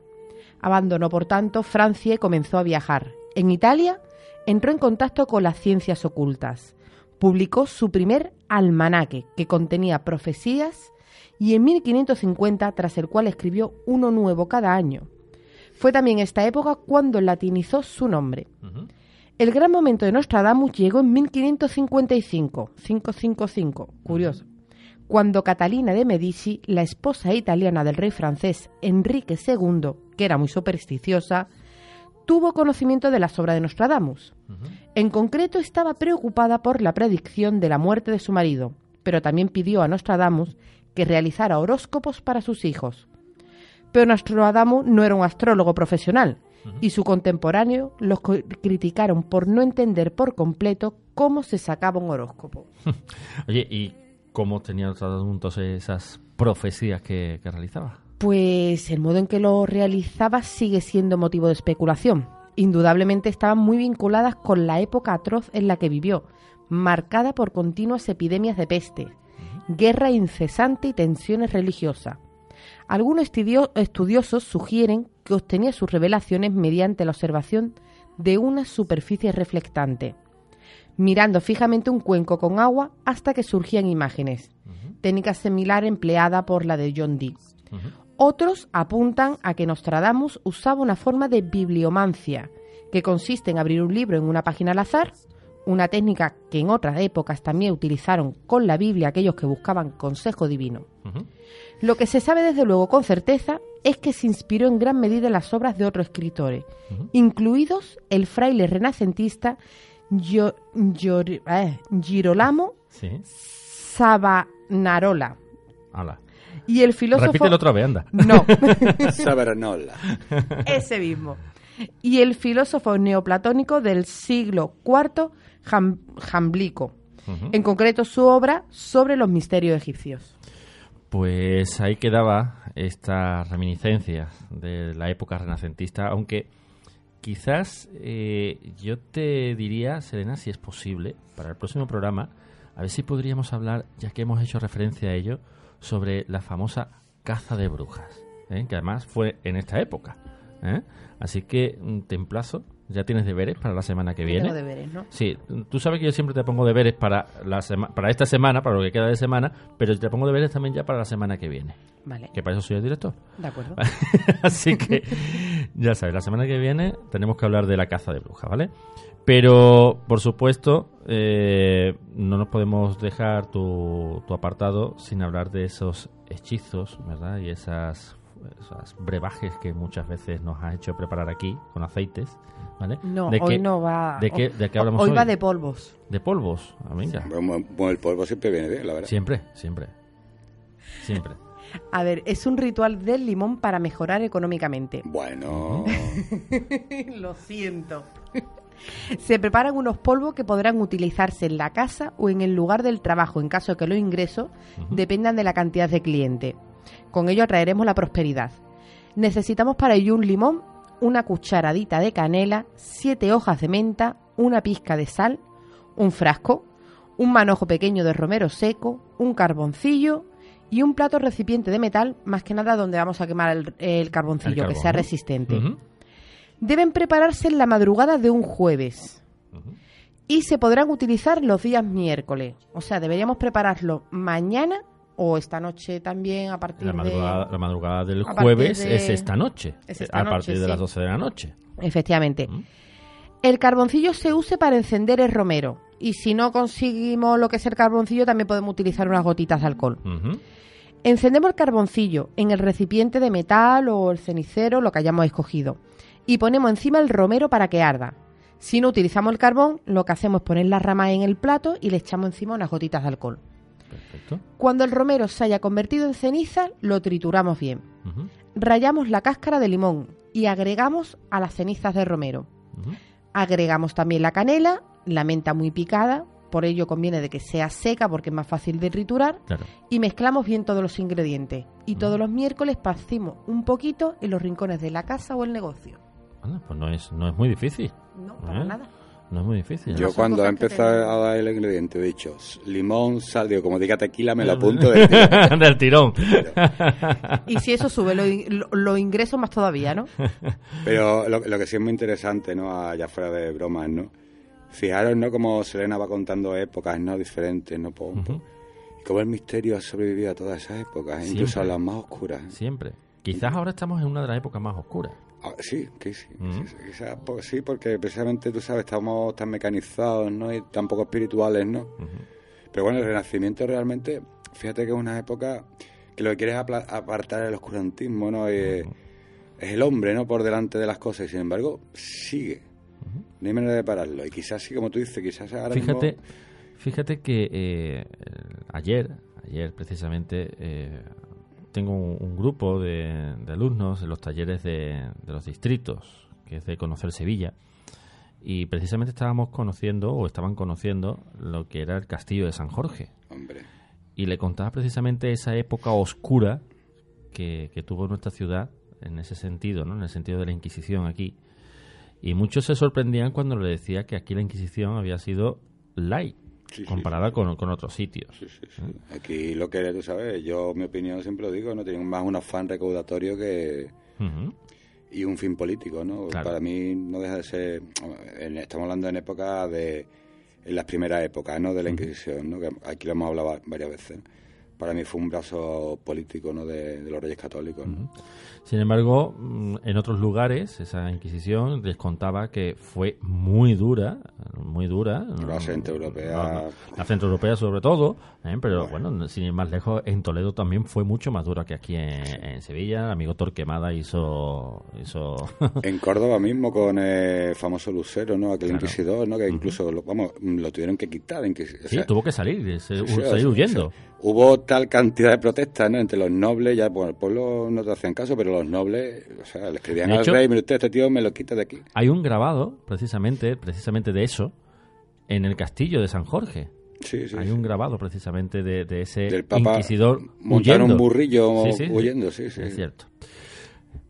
Abandonó, por tanto, Francia y comenzó a viajar. En Italia entró en contacto con las ciencias ocultas. Publicó su primer almanaque, que contenía profecías, y en 1550, tras el cual escribió uno nuevo cada año. Fue también esta época cuando latinizó su nombre. El gran momento de Nostradamus llegó en 1555, 555, curioso, cuando Catalina de Medici, la esposa italiana del rey francés Enrique II, que era muy supersticiosa, tuvo conocimiento de las obras de Nostradamus. En concreto, estaba preocupada por la predicción de la muerte de su marido, pero también pidió a Nostradamus que realizara horóscopos para sus hijos. Pero Nostradamus no era un astrólogo profesional y su contemporáneo los co- criticaron por no entender por completo cómo se sacaba un horóscopo. Oye, ¿y cómo tenía Nostradamus entonces esas profecías que, que realizaba? Pues el modo en que lo realizaba sigue siendo motivo de especulación. Indudablemente estaban muy vinculadas con la época atroz en la que vivió, marcada por continuas epidemias de peste, guerra incesante y tensiones religiosas. Algunos estudio- estudiosos sugieren que obtenía sus revelaciones mediante la observación de una superficie reflectante, mirando fijamente un cuenco con agua hasta que surgían imágenes, técnica similar empleada por la de John Dee. Otros apuntan a que Nostradamus usaba una forma de bibliomancia, que consiste en abrir un libro en una página al azar, una técnica que en otras épocas también utilizaron con la Biblia aquellos que buscaban consejo divino. Lo que se sabe desde luego con certeza es que se inspiró en gran medida en las obras de otros escritores, incluidos el fraile renacentista Gio- eh, Girolamo Sí, Savanarola, ala. Y el filósofo... Repítelo otra vez, anda. No, Sabernola. ese mismo. Y el filósofo neoplatónico del siglo IV, Jam- Jamblico. En concreto, su obra sobre los misterios egipcios. Pues ahí quedaba esta reminiscencia de la época renacentista, aunque quizás eh, yo te diría, Serena, si es posible, para el próximo programa, a ver si podríamos hablar, ya que hemos hecho referencia a ello, sobre la famosa caza de brujas, ¿eh? que además fue en esta época. ¿eh? Así que mm, te emplazo, ya tienes deberes para la semana que viene. Tengo deberes, ¿no? Sí, tú sabes que yo siempre te pongo deberes para la sema- para esta semana, para lo que queda de semana, pero te pongo deberes también ya para la semana que viene. Vale, Que para eso soy el director. de acuerdo. Así que ya sabes, la semana que viene tenemos que hablar de la caza de brujas, ¿vale? Pero, por supuesto, eh, no nos podemos dejar tu, tu apartado sin hablar de esos hechizos, ¿verdad? Y esas, esas brebajes que muchas veces nos has hecho preparar aquí con aceites, ¿vale? No, ¿De hoy qué- no va... ¿De qué, de qué hablamos hoy hoy? va de polvos. De polvos. Ah, venga. Bueno, bueno, el polvo siempre viene bien, la verdad. Siempre, siempre. Siempre. A ver, es un ritual del limón para mejorar económicamente. Bueno, Lo siento. Se preparan unos polvos que podrán utilizarse en la casa o en el lugar del trabajo en caso de que los ingresos dependan de la cantidad de cliente. Con ello atraeremos la prosperidad. Necesitamos para ello un limón, una cucharadita de canela, siete hojas de menta, una pizca de sal, un frasco, un manojo pequeño de romero seco, un carboncillo y un plato recipiente de metal, más que nada donde vamos a quemar el, el carboncillo, El carbón, que sea ¿no? resistente deben prepararse en la madrugada de un jueves y se podrán utilizar los días miércoles. O sea, deberíamos prepararlo mañana o esta noche también a partir La madrugada, de... la madrugada del jueves de- es esta noche. es esta a noche, partir de sí. las 12 de la noche. Efectivamente. Mm. El carboncillo se use para encender el romero. Y si no conseguimos lo que es el carboncillo, también podemos utilizar unas gotitas de alcohol. Encendemos el carboncillo en el recipiente de metal o el cenicero, lo que hayamos escogido, y ponemos encima el romero para que arda. Si no utilizamos el carbón, lo que hacemos es poner las ramas en el plato y le echamos encima unas gotitas de alcohol. Perfecto. Cuando el romero se haya convertido en ceniza, lo trituramos bien. Rayamos la cáscara de limón y agregamos a las cenizas de romero. Agregamos también la canela, la menta muy picada, por ello conviene de que sea seca porque es más fácil de triturar, Claro. y mezclamos bien todos los ingredientes. Y todos los miércoles partimos un poquito en los rincones de la casa o el negocio. Anda, pues no es, no es muy difícil. No, para ¿Eh? nada. No es muy difícil. yo son cuando empezado a dar el ingrediente he dicho limón, sal, digo, como diga tequila me lo apunto del tirón. Y si eso sube los lo, los ingresos más todavía, ¿no? Pero lo, lo que sí es muy interesante, ¿no? Allá fuera de bromas, ¿no? Fijaros, ¿no? Como Selena va contando épocas, ¿no? Diferentes, ¿no? Y cómo el misterio ha sobrevivido a todas esas épocas, incluso a las más oscuras. Siempre. Quizás ahora estamos en una de las épocas más oscuras. Ah, sí, que sí, Mm. sí, sí, quizás, pues, sí, porque precisamente tú sabes, estamos tan mecanizados, ¿no? Y tan poco espirituales, ¿no? Pero bueno, el Renacimiento realmente, fíjate que es una época que lo que quiere es apartar el oscurantismo, ¿no? Y, Es el hombre, ¿no? Por delante de las cosas y sin embargo sigue. No hay manera de pararlo. Y quizás sí, como tú dices, quizás ahora mismo- Fíjate, fíjate que eh, ayer, ayer precisamente, eh, tengo un, un grupo de, de alumnos en los talleres de, de los distritos, que es de conocer Sevilla, y precisamente estábamos conociendo, o estaban conociendo, lo que era el castillo de San Jorge. Hombre, Y le contaba precisamente esa época oscura que, que tuvo nuestra ciudad en ese sentido, ¿no? en el sentido de la Inquisición aquí. Y muchos se sorprendían cuando le decía que aquí la Inquisición había sido light Sí, sí, comparada Con, con otros sitios. sí, sí. Aquí lo que tú sabes, yo mi opinión siempre lo digo, no tienen más un afán recaudatorio que y un fin político, ¿no? Claro. Para mí no deja de ser, estamos hablando en época de, en las primeras épocas, ¿no? De la Inquisición, ¿no? Que aquí lo hemos hablado va- varias veces. Para mí fue un brazo político, ¿no? De, de los reyes católicos, ¿no? Sin embargo, mm, en otros lugares esa Inquisición les contaba que fue muy dura, muy dura. La centroeuropea. La centroeuropea sobre todo, ¿eh? pero bueno, sin ir más lejos, en Toledo también fue mucho más dura que aquí en, en Sevilla. El amigo Torquemada hizo... hizo En Córdoba mismo con el famoso Lucero, ¿no? Aquel Claro. inquisidor, ¿no? Que incluso, lo, vamos, lo tuvieron que quitar. inquis- o sí, sea, tuvo que salir, se- sí, salir huyendo. o sea, hubo tal cantidad de protestas ¿no? entre los nobles, ya bueno, el pueblo no te hacían caso, pero los nobles, o sea, le escribían al hecho- rey, mire usted, este tío me lo quita de aquí. Hay un grabado, precisamente, precisamente de eso, en el castillo de San Jorge. Sí, sí, Hay sí. un grabado precisamente de, de ese Del Papa inquisidor montar un burrillo huyendo, sí, sí. Es cierto.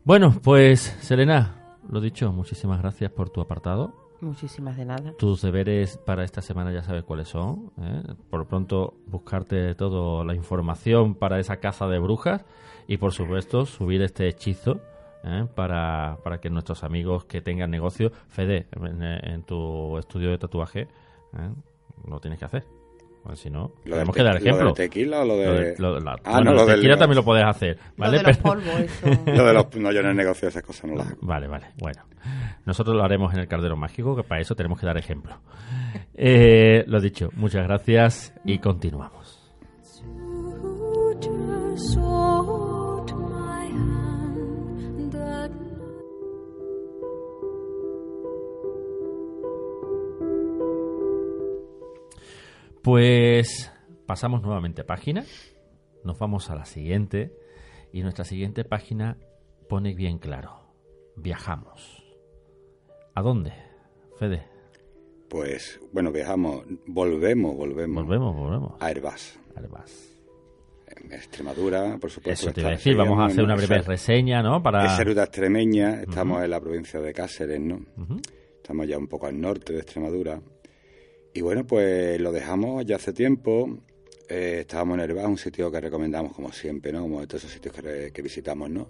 Bueno, pues, Selena, lo dicho, muchísimas gracias por tu apartado. Muchísimas de nada. Tus deberes para esta semana ya sabes cuáles son. ¿eh? Por pronto, buscarte toda la información para esa caza de brujas y, por supuesto, subir este hechizo ¿eh? para, para que nuestros amigos que tengan negocio, Fede, en, tu estudio de tatuaje, ¿eh? lo tienes que hacer. Pues si no, Lo del tenemos te- que dar ¿Lo ejemplo. del tequila o lo de...? Lo de- lo de la- Ah, bueno, no, lo del- tequila también lo puedes hacer, ¿vale? Lo de los polvos, eso. Lo de los... No, yo en el negocio esas cosas no las hago. Vale, vale. Bueno, nosotros lo haremos en el Caldero Mágico, que para eso tenemos que dar ejemplo. Eh, lo dicho, muchas gracias y continuamos. Pues pasamos nuevamente a página, nos vamos a la siguiente y nuestra siguiente página pone bien claro, viajamos. ¿A dónde, Fede? Pues, bueno, viajamos, volvemos, volvemos. Volvemos, volvemos. A Herbás, Herbás. en Extremadura, por supuesto. Eso te iba a decir, vamos a hacer una breve reseña, ¿no? Para... Ruta extremeña, estamos en la provincia de Cáceres, ¿no? Estamos ya un poco al norte de Extremadura. Y bueno, pues lo dejamos ya hace tiempo. Eh, estábamos en Herbás, un sitio que recomendamos como siempre, ¿no? Como de todos esos sitios que, que visitamos, ¿no?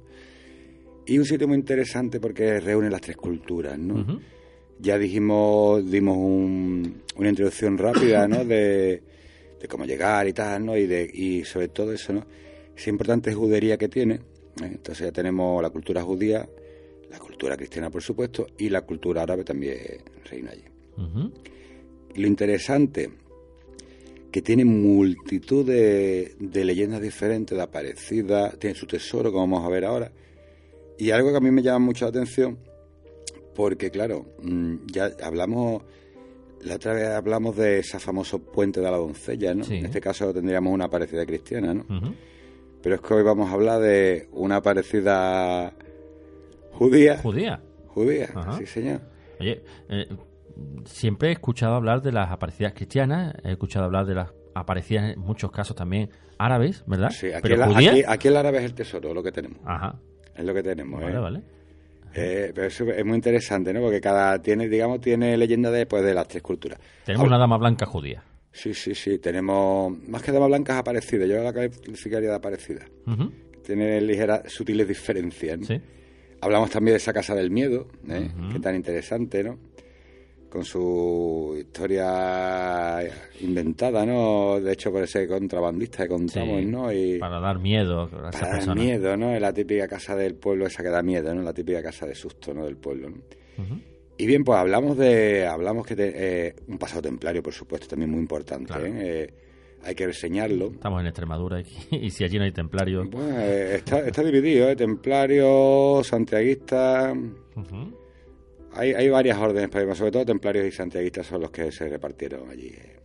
Y un sitio muy interesante porque reúne las tres culturas, ¿no? Ya dijimos, dimos un- una introducción rápida, ¿no? De, de cómo llegar y tal, ¿no? Y, de, y sobre todo eso, ¿no? Esa importante judería que tiene. ¿eh? Entonces ya tenemos la cultura judía, la cultura cristiana, por supuesto, y la cultura árabe también reina allí. Y lo interesante, que tiene multitud de, de leyendas diferentes, de aparecidas, tiene su tesoro, como vamos a ver ahora. Y algo que a mí me llama mucho la atención, porque claro, mm, ya hablamos, la otra vez hablamos de ese famoso puente de la doncella, ¿no? Sí. En este caso tendríamos una parecida cristiana, ¿no? Pero es que hoy vamos a hablar de una parecida judía. Judía. Judía, Ajá. sí señor. Oye, eh, siempre he escuchado hablar de las aparecidas cristianas, he escuchado hablar de las aparecidas en muchos casos también árabes, ¿verdad? Sí, aquí, Pero el, aquí, aquí el árabe es el tesoro, lo que tenemos. Ajá, Es lo que tenemos, vale, ¿eh? vale. Eh, pero eso es muy interesante, ¿no? Porque cada tiene, digamos, tiene leyenda de, pues, de las tres culturas. Tenemos una dama blanca judía. Sí, sí, sí. Tenemos más que damas blancas aparecidas. Yo la calificaría de aparecida. Tiene ligeras, sutiles diferencias. ¿no? Sí. Hablamos también de esa casa del miedo, ¿eh? Que tan interesante, ¿no? Con su historia inventada, ¿no? De hecho, por ese contrabandista que contamos, Sí, ¿no? Y Para dar miedo a para dar miedo, ¿no? Es la típica casa del pueblo, esa que da miedo, ¿no? La típica casa de susto, ¿no? Del pueblo, Y bien, pues hablamos de, hablamos que te- eh, un pasado templario, por supuesto, también muy importante. Claro. ¿eh? Eh, hay que reseñarlo. Estamos en Extremadura y, y si allí no hay templarios. Bueno, eh, está, está dividido, ¿eh? templarios, santiaguistas. Ujú, Hay, hay varias órdenes, pero sobre todo templarios y santiaguistas son los que se repartieron allí. eh.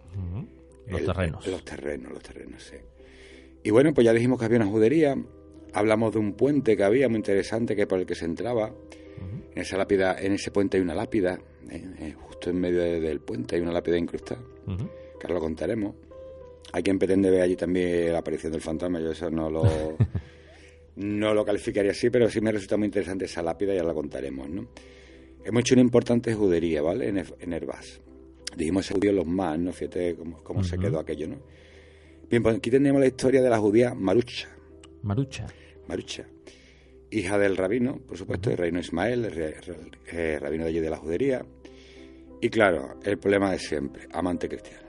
Los el- terrenos. Los terrenos, los terrenos, sí. Y bueno, pues ya dijimos que había una judería. Hablamos de un puente que había muy interesante, que por el que se entraba. En esa lápida, en ese puente hay una lápida, eh, justo en medio de- del puente hay una lápida incrustada. Que ahora lo contaremos. Hay quien pretende ver allí también la aparición del fantasma, yo eso no lo, no lo calificaría así, pero sí me resulta muy interesante esa lápida y ahora la contaremos, ¿no? Hemos hecho una importante judería, ¿vale? En, En Herbás. Dijimos ese judío los más, ¿no? Fíjate cómo, cómo se Ujú. quedó aquello, ¿no? Bien, pues aquí tenemos la historia de la judía Marucha. Marucha. Marucha, hija del rabino, por supuesto, el reino Ismael, el re- re- eh, rabino de allí de la judería. Y claro, el problema de siempre, amante cristiano.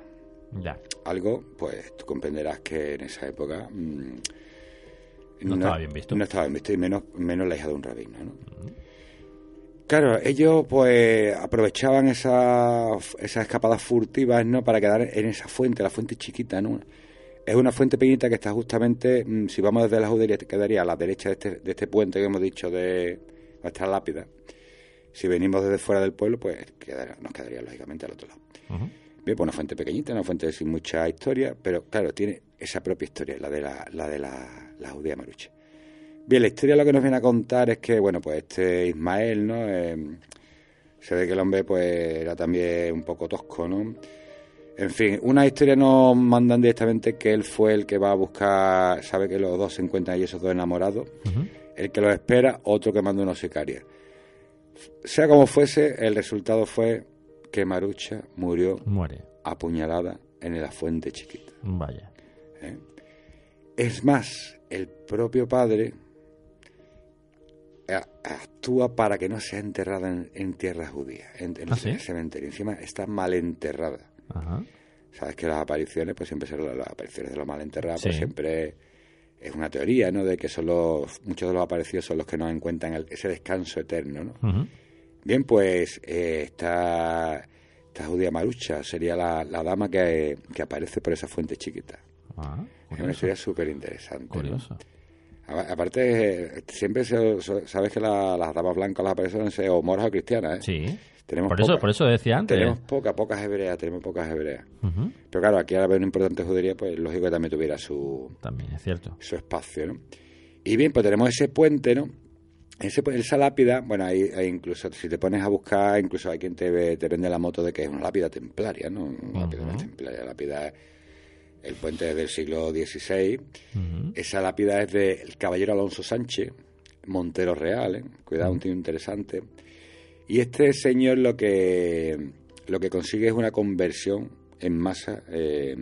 Ya. Algo, pues tú comprenderás que en esa época mm, No estaba bien visto. No estaba bien visto, y menos, menos la hija de un rabino, ¿no? Claro, ellos pues aprovechaban esas, esas escapadas furtivas, ¿no? Para quedar en esa fuente, la fuente chiquita, ¿no? Es una fuente pequeñita que está justamente, mm, si vamos desde la judería, quedaría a la derecha de este, de este puente que hemos dicho de nuestra lápida. Si venimos desde fuera del pueblo, pues quedaría- nos quedaría lógicamente al otro lado. Ujú. Bien, pues una fuente pequeñita, una fuente sin mucha historia, pero claro, tiene esa propia historia, la de la, la de la, la judía Marucha. Bien, la historia lo que nos viene a contar es que, bueno, pues este Ismael, ¿no? Eh, se ve que el hombre, pues, era también un poco tosco, ¿no? En fin, una historia nos mandan directamente que él fue el que va a buscar, sabe que los dos se encuentran ahí, esos dos enamorados, el que los espera, otro que manda unos sicarios. Sea como fuese, el resultado fue que Marucha murió Muere. apuñalada en la fuente chiquita. Vaya. ¿eh? Es más, el propio padre actúa para que no sea enterrada en, en tierra judía, en, en ¿Ah, sí? el cementerio. Encima está mal enterrada. Ajá. Sabes que las apariciones, pues siempre son las, las apariciones de los mal enterrados, pues siempre es una teoría, ¿no? De que son los, muchos de los aparecidos son los que nos encuentran el- ese descanso eterno, ¿no? Bien, pues eh, esta, esta judía marucha sería la, la dama que, que aparece por esa fuente chiquita. Ah, Es una historia súper interesante. Curioso. Aparte, siempre se- sabes que la- las damas blancas las aparecen o moras o cristianas, ¿eh? Sí. Tenemos Por eso, por eso decía antes. Tenemos pocas, pocas hebreas, tenemos pocas hebreas. Pero claro, aquí al haber una importante judería, pues lógico que también tuviera su, También es cierto. su espacio, ¿no? Y bien, pues tenemos ese puente, ¿no? Ese, esa lápida, bueno, ahí, ahí incluso si te pones a buscar, incluso hay quien te, ve- te vende la moto de que es una lápida templaria, ¿no? Una lápida Ujú. templaria, la lápida, el puente es del siglo XVI. Esa lápida es del caballero Alonso Sánchez, Montero Real, ¿eh? Cuidado, un tío interesante. Y este señor lo que, lo que consigue es una conversión en masa eh,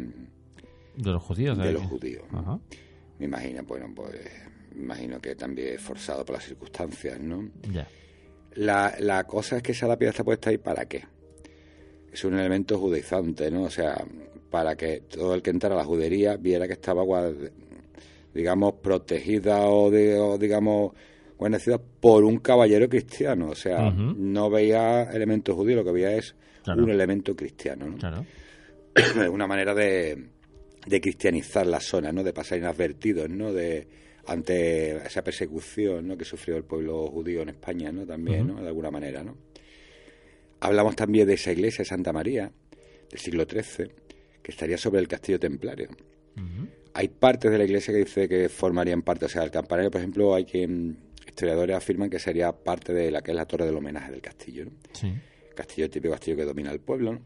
De los judíos. de los judíos. Ajá. Me imagino, bueno, pues me imagino que también forzado por las circunstancias, ¿no? Ya. La, la cosa es que esa lápida está puesta ahí para qué. Es un elemento judaizante, ¿no? O sea, para que todo el que entrara a la judería viera que estaba, digamos, protegida o, de- o, digamos, guarnecida por un caballero cristiano. O sea, no veía elementos judíos, lo que veía es Claro. un elemento cristiano, ¿no? Claro. una manera de, de cristianizar la zona, ¿no? De pasar inadvertidos, ¿no? De ante esa persecución, ¿no? Que sufrió el pueblo judío en España, ¿no? También, ¿no? De alguna manera, ¿no? Hablamos también de esa iglesia de Santa María del siglo XIII que estaría sobre el castillo templario. Hay partes de la iglesia que dice que formarían parte, o sea, el campanario, por ejemplo, hay quien historiadores afirman que sería parte de la que es la torre del homenaje del castillo, ¿no? Sí. castillo típico castillo que domina el pueblo. ¿no?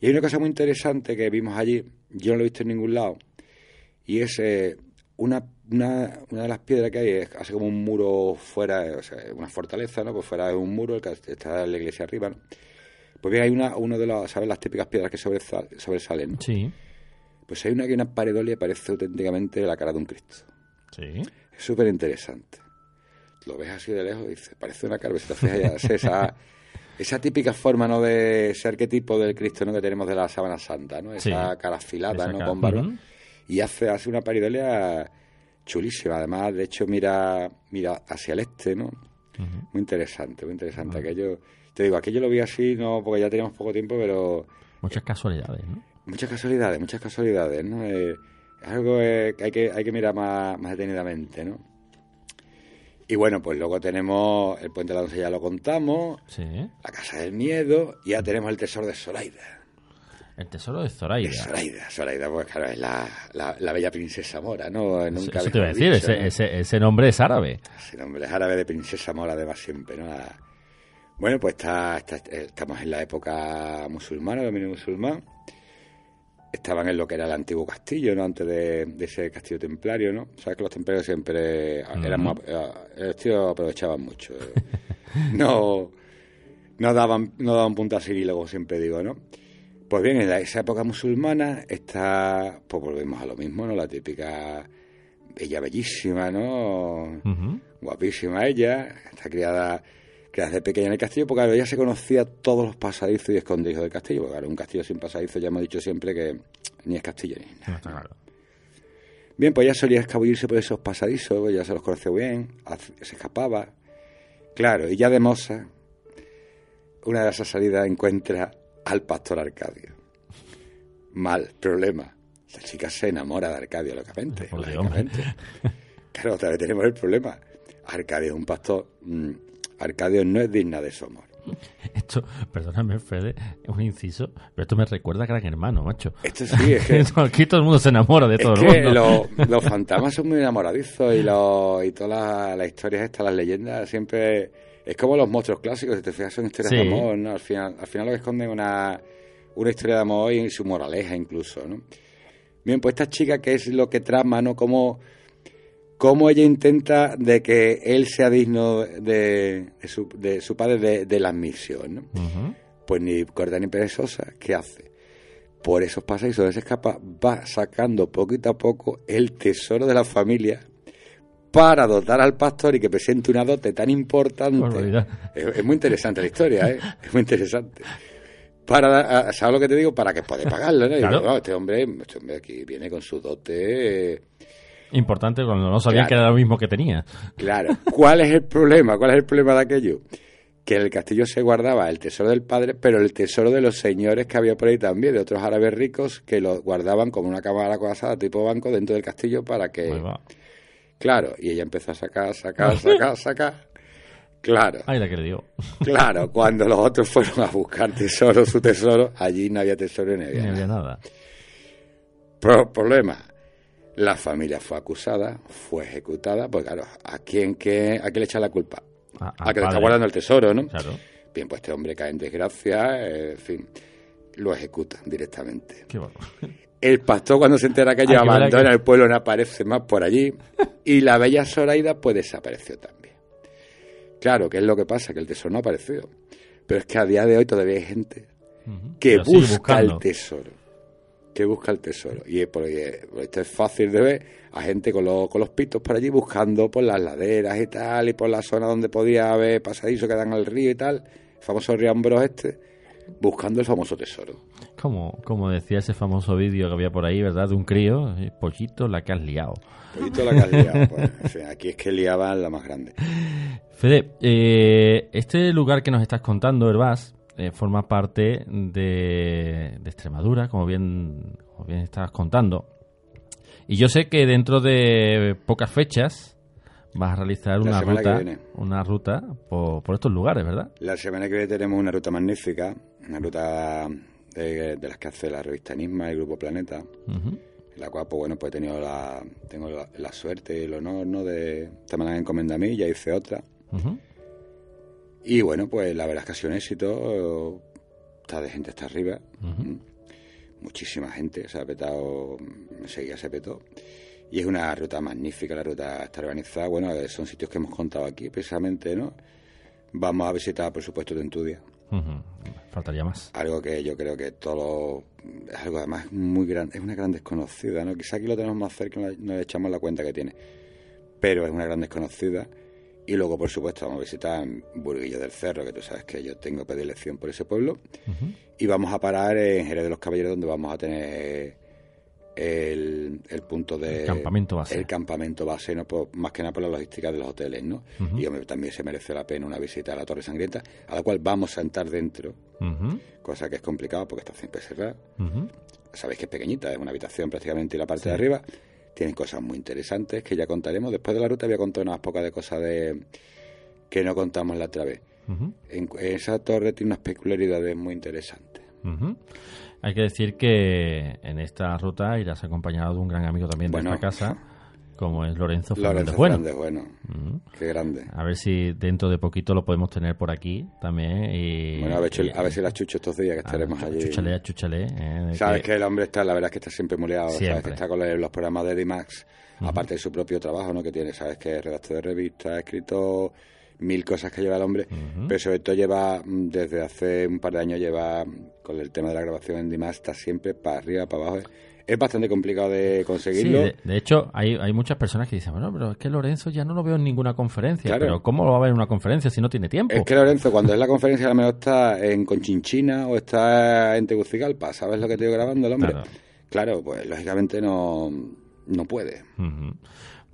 Y hay una cosa muy interesante que vimos allí, yo no lo he visto en ningún lado, y es eh, una, una, una de las piedras que hay, es hace como un muro fuera, o sea, una fortaleza, ¿no? Pues fuera de un muro, el está la iglesia arriba, ¿no? Pues bien, hay una, uno de los, ¿sabes? Las típicas piedras que sobresal- sobresalen. Sí. Pues hay una que una paredolia y parece auténticamente la cara de un Cristo. Sí. Es súper interesante. Lo ves así de lejos y dices, parece una cara, esa, esa típica forma, ¿no? De ese arquetipo del Cristo, ¿no? Que tenemos de la sábana santa, ¿no? Esa Sí. cara afilada, Esa ¿no? cara. Con. Ujú. Y hace, hace una paridolia chulísima. Además, de hecho, mira, mira hacia el este, ¿no? Muy interesante, muy interesante. Aquello, te digo, aquello lo vi así, no, porque ya teníamos poco tiempo, pero Muchas casualidades, ¿no? muchas casualidades, muchas casualidades, ¿no? Eh, es algo eh, que hay que hay que mirar más, más detenidamente, ¿no? Y bueno, pues luego tenemos el puente de la Doncella, ya lo contamos, Sí. la Casa del Miedo, y ya tenemos el Tesoro de Zoraida. El tesoro de De Zoraida. Zoraida, Zoraida, pues claro, es la, la, la bella princesa mora, ¿no? Nunca eso te iba a decir, dicho, ese, ¿no? ese, ese nombre es árabe. Ese nombre es árabe de princesa mora, además siempre, ¿no? La- Bueno, pues está, está- estamos en la época musulmana, dominio musulmán. Estaban en lo que era el antiguo castillo, ¿no? Antes de, de ese castillo templario, ¿no? Sabes que los templarios siempre eran muy, eh, los tíos aprovechaban mucho. eh. No, no daban, no daban punta a seguir, como siempre digo, ¿no? Pues bien, en la- esa época musulmana está, pues volvemos a lo mismo, ¿no? La típica ella bellísima, ¿no? Guapísima ella, está criada, criada desde pequeña en el castillo, porque claro, ella se conocía todos los pasadizos y escondrijos del castillo, porque claro, un castillo sin pasadizos ya hemos dicho siempre que ni es castillo ni nada. No está claro. Bien, pues ella solía escabullirse por esos pasadizos, ya se los conocía bien, se escapaba. Claro, y ya de moza, una de esas salidas encuentra al pastor Arcadio. Mal, problema. La chica se enamora de Arcadio, lógicamente. Claro, otra vez tenemos el problema. Arcadio es un pastor. mm, Arcadio no es digna de su amor. Esto, perdóname, Fede, es un inciso, pero esto me recuerda a Gran Hermano, macho. Esto sí, es que... Aquí todo el mundo se enamora de todo es el que mundo. los, los fantasmas son muy enamoradizos y, los, y todas las, las historias estas, las leyendas, siempre... Es como los monstruos clásicos, si te fijas, son historias Sí. de amor, ¿no? Al final, al final lo que esconden es una, una historia de amor y su moraleja incluso, ¿no? Bien, pues esta chica, que es lo que trama, ¿no? Cómo, cómo ella intenta de que él sea digno de, de su, de su padre de, de la admisión. Pues ni corta ni perezosa, ¿qué hace? Por esos donde se escapa, va sacando poquito a poco el tesoro de la familia para dotar al pastor y que presente una dote tan importante. Es, es muy interesante la historia, ¿eh? Es muy interesante. Para, ¿sabes lo que te digo? Para que pueda pagarlo, ¿no? Claro. digo, no, este hombre, este hombre aquí viene con su dote. eh, Importante cuando no sabían Claro. que era lo mismo que tenía. Claro. ¿Cuál es el problema? ¿Cuál es el problema de aquello? Que en el castillo se guardaba el tesoro del padre, pero el tesoro de los señores que había por ahí también, de otros árabes ricos, que lo guardaban como una cámara coasada tipo banco dentro del castillo para que... Ahí. Claro, y ella empezó a sacar, sacar, sacar, sacar. Claro, Ay, la que le dio. claro, cuando los otros fueron a buscar tesoro, su tesoro, allí no había tesoro ni había No nada. había nada. Pro- problema. La familia fue acusada, fue ejecutada, pues claro, ¿a quién, qué, a quién le echa la culpa? A- A, que le está guardando el tesoro, ¿no? Claro. Bien, pues este hombre cae en desgracia, eh, en fin, lo ejecuta directamente. Qué bárbaro. El pastor cuando se entera que mala abandona que- el pueblo no aparece más por allí y la bella Zoraida pues desapareció también. Claro, ¿qué es lo que pasa? Que el tesoro no apareció. Pero es que a día de hoy todavía hay gente que busca buscando. el tesoro. Que busca el tesoro. Y es porque esto es fácil de ver a gente con los, con los pitos por allí buscando por las laderas y tal, y por la zona donde podía haber pasadizo que dan al río y tal, el famoso río Ambros este, buscando el famoso tesoro. Como, como decía ese famoso vídeo que había por ahí, ¿verdad? De un crío, eh, pollito, la que has liado. Pollito la que has liado, pues, aquí es que liaban la más grande. Fede, eh, este lugar que nos estás contando, Herbás, eh, forma parte de, de Extremadura, como bien, como bien estabas contando. Y yo sé que dentro de pocas fechas vas a realizar La una ruta, una ruta por, por estos lugares, ¿verdad? La semana que viene tenemos una ruta magnífica, una ruta de, de las que hace la revista Enigma y el Grupo Planeta. Ujú. en la cual pues bueno pues he tenido la tengo la, la suerte y el honor no de esta manera encomenda a mí ya hice otra Ujú. Y bueno pues la verdad es que ha sido un éxito está de gente hasta arriba. Mm. muchísima gente se ha petado enseguida se petó y es una ruta magnífica la ruta está organizada bueno eh, son sitios que hemos contado aquí precisamente no vamos a visitar por supuesto Tentudia Ujú. Faltaría más. algo que yo creo que todo es algo además muy grande, es una gran desconocida, ¿no? Quizá aquí lo tenemos más cerca no le echamos la cuenta que tiene, pero es una gran desconocida. Y luego, por supuesto, vamos a visitar Burguillo del Cerro, que tú sabes que yo tengo predilección por ese pueblo. Y vamos a parar en Jerez de los Caballeros, donde vamos a tener el, el punto de... El campamento base. El campamento base, ¿no? Por- más que nada por la logística de los hoteles, ¿no? Y hombre, también se merece la pena una visita a la Torre Sangrienta, a la cual vamos a entrar dentro, cosa que es complicado porque está siempre cerrada. Sabéis que es pequeñita, es una habitación prácticamente y la parte de arriba. Tienen cosas muy interesantes que ya contaremos. Después de la ruta voy a contar unas pocas de cosas de que no contamos la otra vez. En, esa torre tiene unas peculiaridades muy interesantes. Hay que decir que en esta ruta irás acompañado de un gran amigo también Bueno. de esta casa, como es Lorenzo Fernández Lorenzo Bueno. Fernández, bueno, Ujú. qué grande. A ver si dentro de poquito lo podemos tener por aquí también. Y, Bueno, a ver, y- a ver si la chucho estos días que estaremos allí. Chúchale, ah, chúchale, eh, Sabes que- que el hombre está, la verdad es que está siempre sabes Siempre. que está con los programas de D-Max, aparte de su propio trabajo, ¿no? Que tiene, sabes que es redactor de revistas, ha escrito mil cosas que lleva el hombre, pero sobre todo lleva, mm, desde hace un par de años, lleva mm, con el tema de la grabación en D-Max, está siempre para arriba, para abajo. Es bastante complicado de Sí, conseguirlo. de, de hecho, hay, hay muchas personas que dicen, bueno, pero es que Lorenzo ya no lo veo en ninguna conferencia. Claro. Pero ¿cómo lo va a ver en una conferencia si no tiene tiempo? Es que Lorenzo, cuando es la conferencia, a lo mejor está en Conchinchina o está en Tegucigalpa, ¿sabes lo que digo grabando el hombre? Claro. Claro, pues lógicamente no, no puede.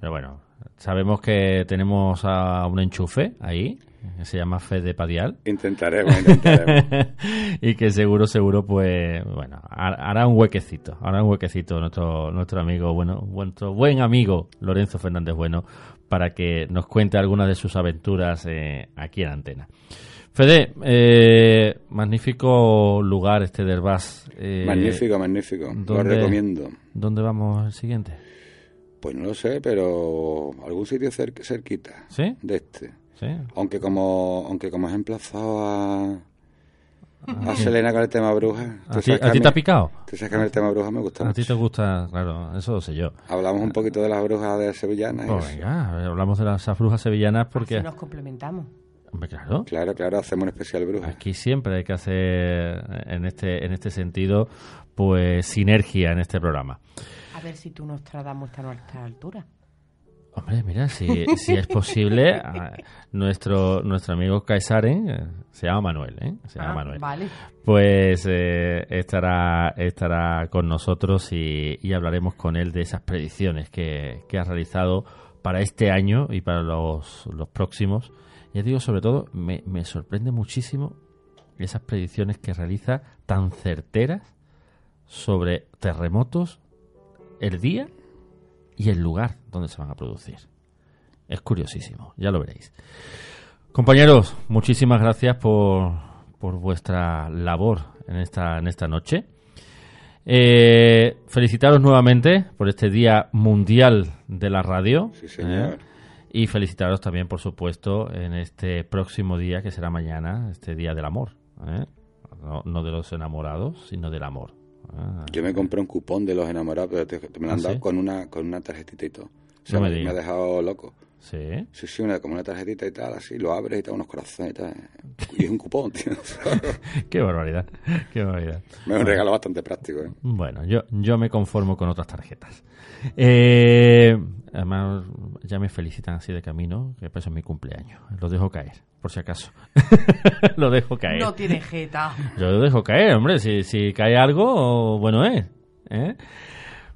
Pero bueno, sabemos que tenemos a un enchufe ahí, que se llama Fede Padial. Intentaremos, intentaremos. y que seguro, seguro, pues, bueno, har- hará un huequecito, hará un huequecito nuestro, nuestro amigo, bueno, nuestro buen amigo Lorenzo Fernández Bueno, para que nos cuente algunas de sus aventuras eh, aquí en Antena. Fede, eh, magnífico lugar este del Herbás. Eh, magnífico, magnífico. Lo ¿dónde- recomiendo. ¿Dónde vamos el siguiente? Pues no lo sé, pero algún sitio cer- cerquita ¿Sí? de este. ¿Sí? Aunque como aunque como has emplazado a, a Selena con el tema bruja. ¿A ti, a ti te ha picado? Tú sabes que a mí el tema bruja me gusta A ti te gusta, claro, eso lo sé yo. Hablamos un poquito de las brujas de Sevillana. y Pues venga, hablamos de las brujas sevillanas porque... Así nos complementamos. Hombre, claro. Claro, claro, hacemos un especial bruja. Aquí siempre hay que hacer en este en este sentido pues sinergia en este programa. A ver si tú nos tratamos a nuestra altura. Hombre, mira, si, si es posible, a- nuestro nuestro amigo Caesaren, eh, se llama Manuel, ¿eh? Se llama Ah, Manuel. Vale. Pues eh, estará estará con nosotros y, y hablaremos con él de esas predicciones que, que ha realizado para este año y para los, los próximos. Ya digo, sobre todo, me, me sorprende muchísimo esas predicciones que realiza tan certeras sobre terremotos, el día y el lugar donde se van a producir. Es curiosísimo, ya lo veréis. Compañeros, muchísimas gracias por, por vuestra labor en esta, en esta noche. Eh, felicitaros nuevamente por este Día Mundial de la Radio. Sí, señor. ¿eh? Y felicitaros también, por supuesto, en este próximo día que será mañana, este Día del Amor. ¿eh? No, no de los enamorados, sino del amor. Ah, Yo me compré un cupón de los enamorados, pero te- te me lo han ¿Ah, dado sí? con una con una tarjetita y todo. O sea, No me me, ha dejado loco. sí. Sí, sí, una, como una tarjetita y tal, así, lo abres y te da unos corazones y tal. Y es un cupón, tío. Qué barbaridad. Qué barbaridad. me es un regalo bastante práctico, ¿eh? Bueno, yo, yo me conformo con otras tarjetas. Eh, además, ya me felicitan así de camino, que pues es mi cumpleaños. Lo dejo caer, por si acaso. lo dejo caer. No tiene jeta. Yo lo dejo caer, hombre. Si, si cae algo, bueno es. ¿eh?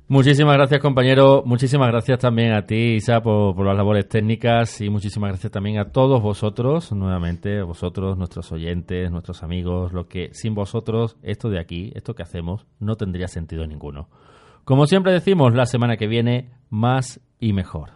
Muchísimas gracias, compañero. Muchísimas gracias también a ti, Isa, por, por las labores técnicas. Y muchísimas gracias también a todos vosotros, nuevamente, a vosotros, nuestros oyentes, nuestros amigos. Lo que sin vosotros, esto de aquí, esto que hacemos, no tendría sentido ninguno. Como siempre decimos, la semana que viene, más y mejor.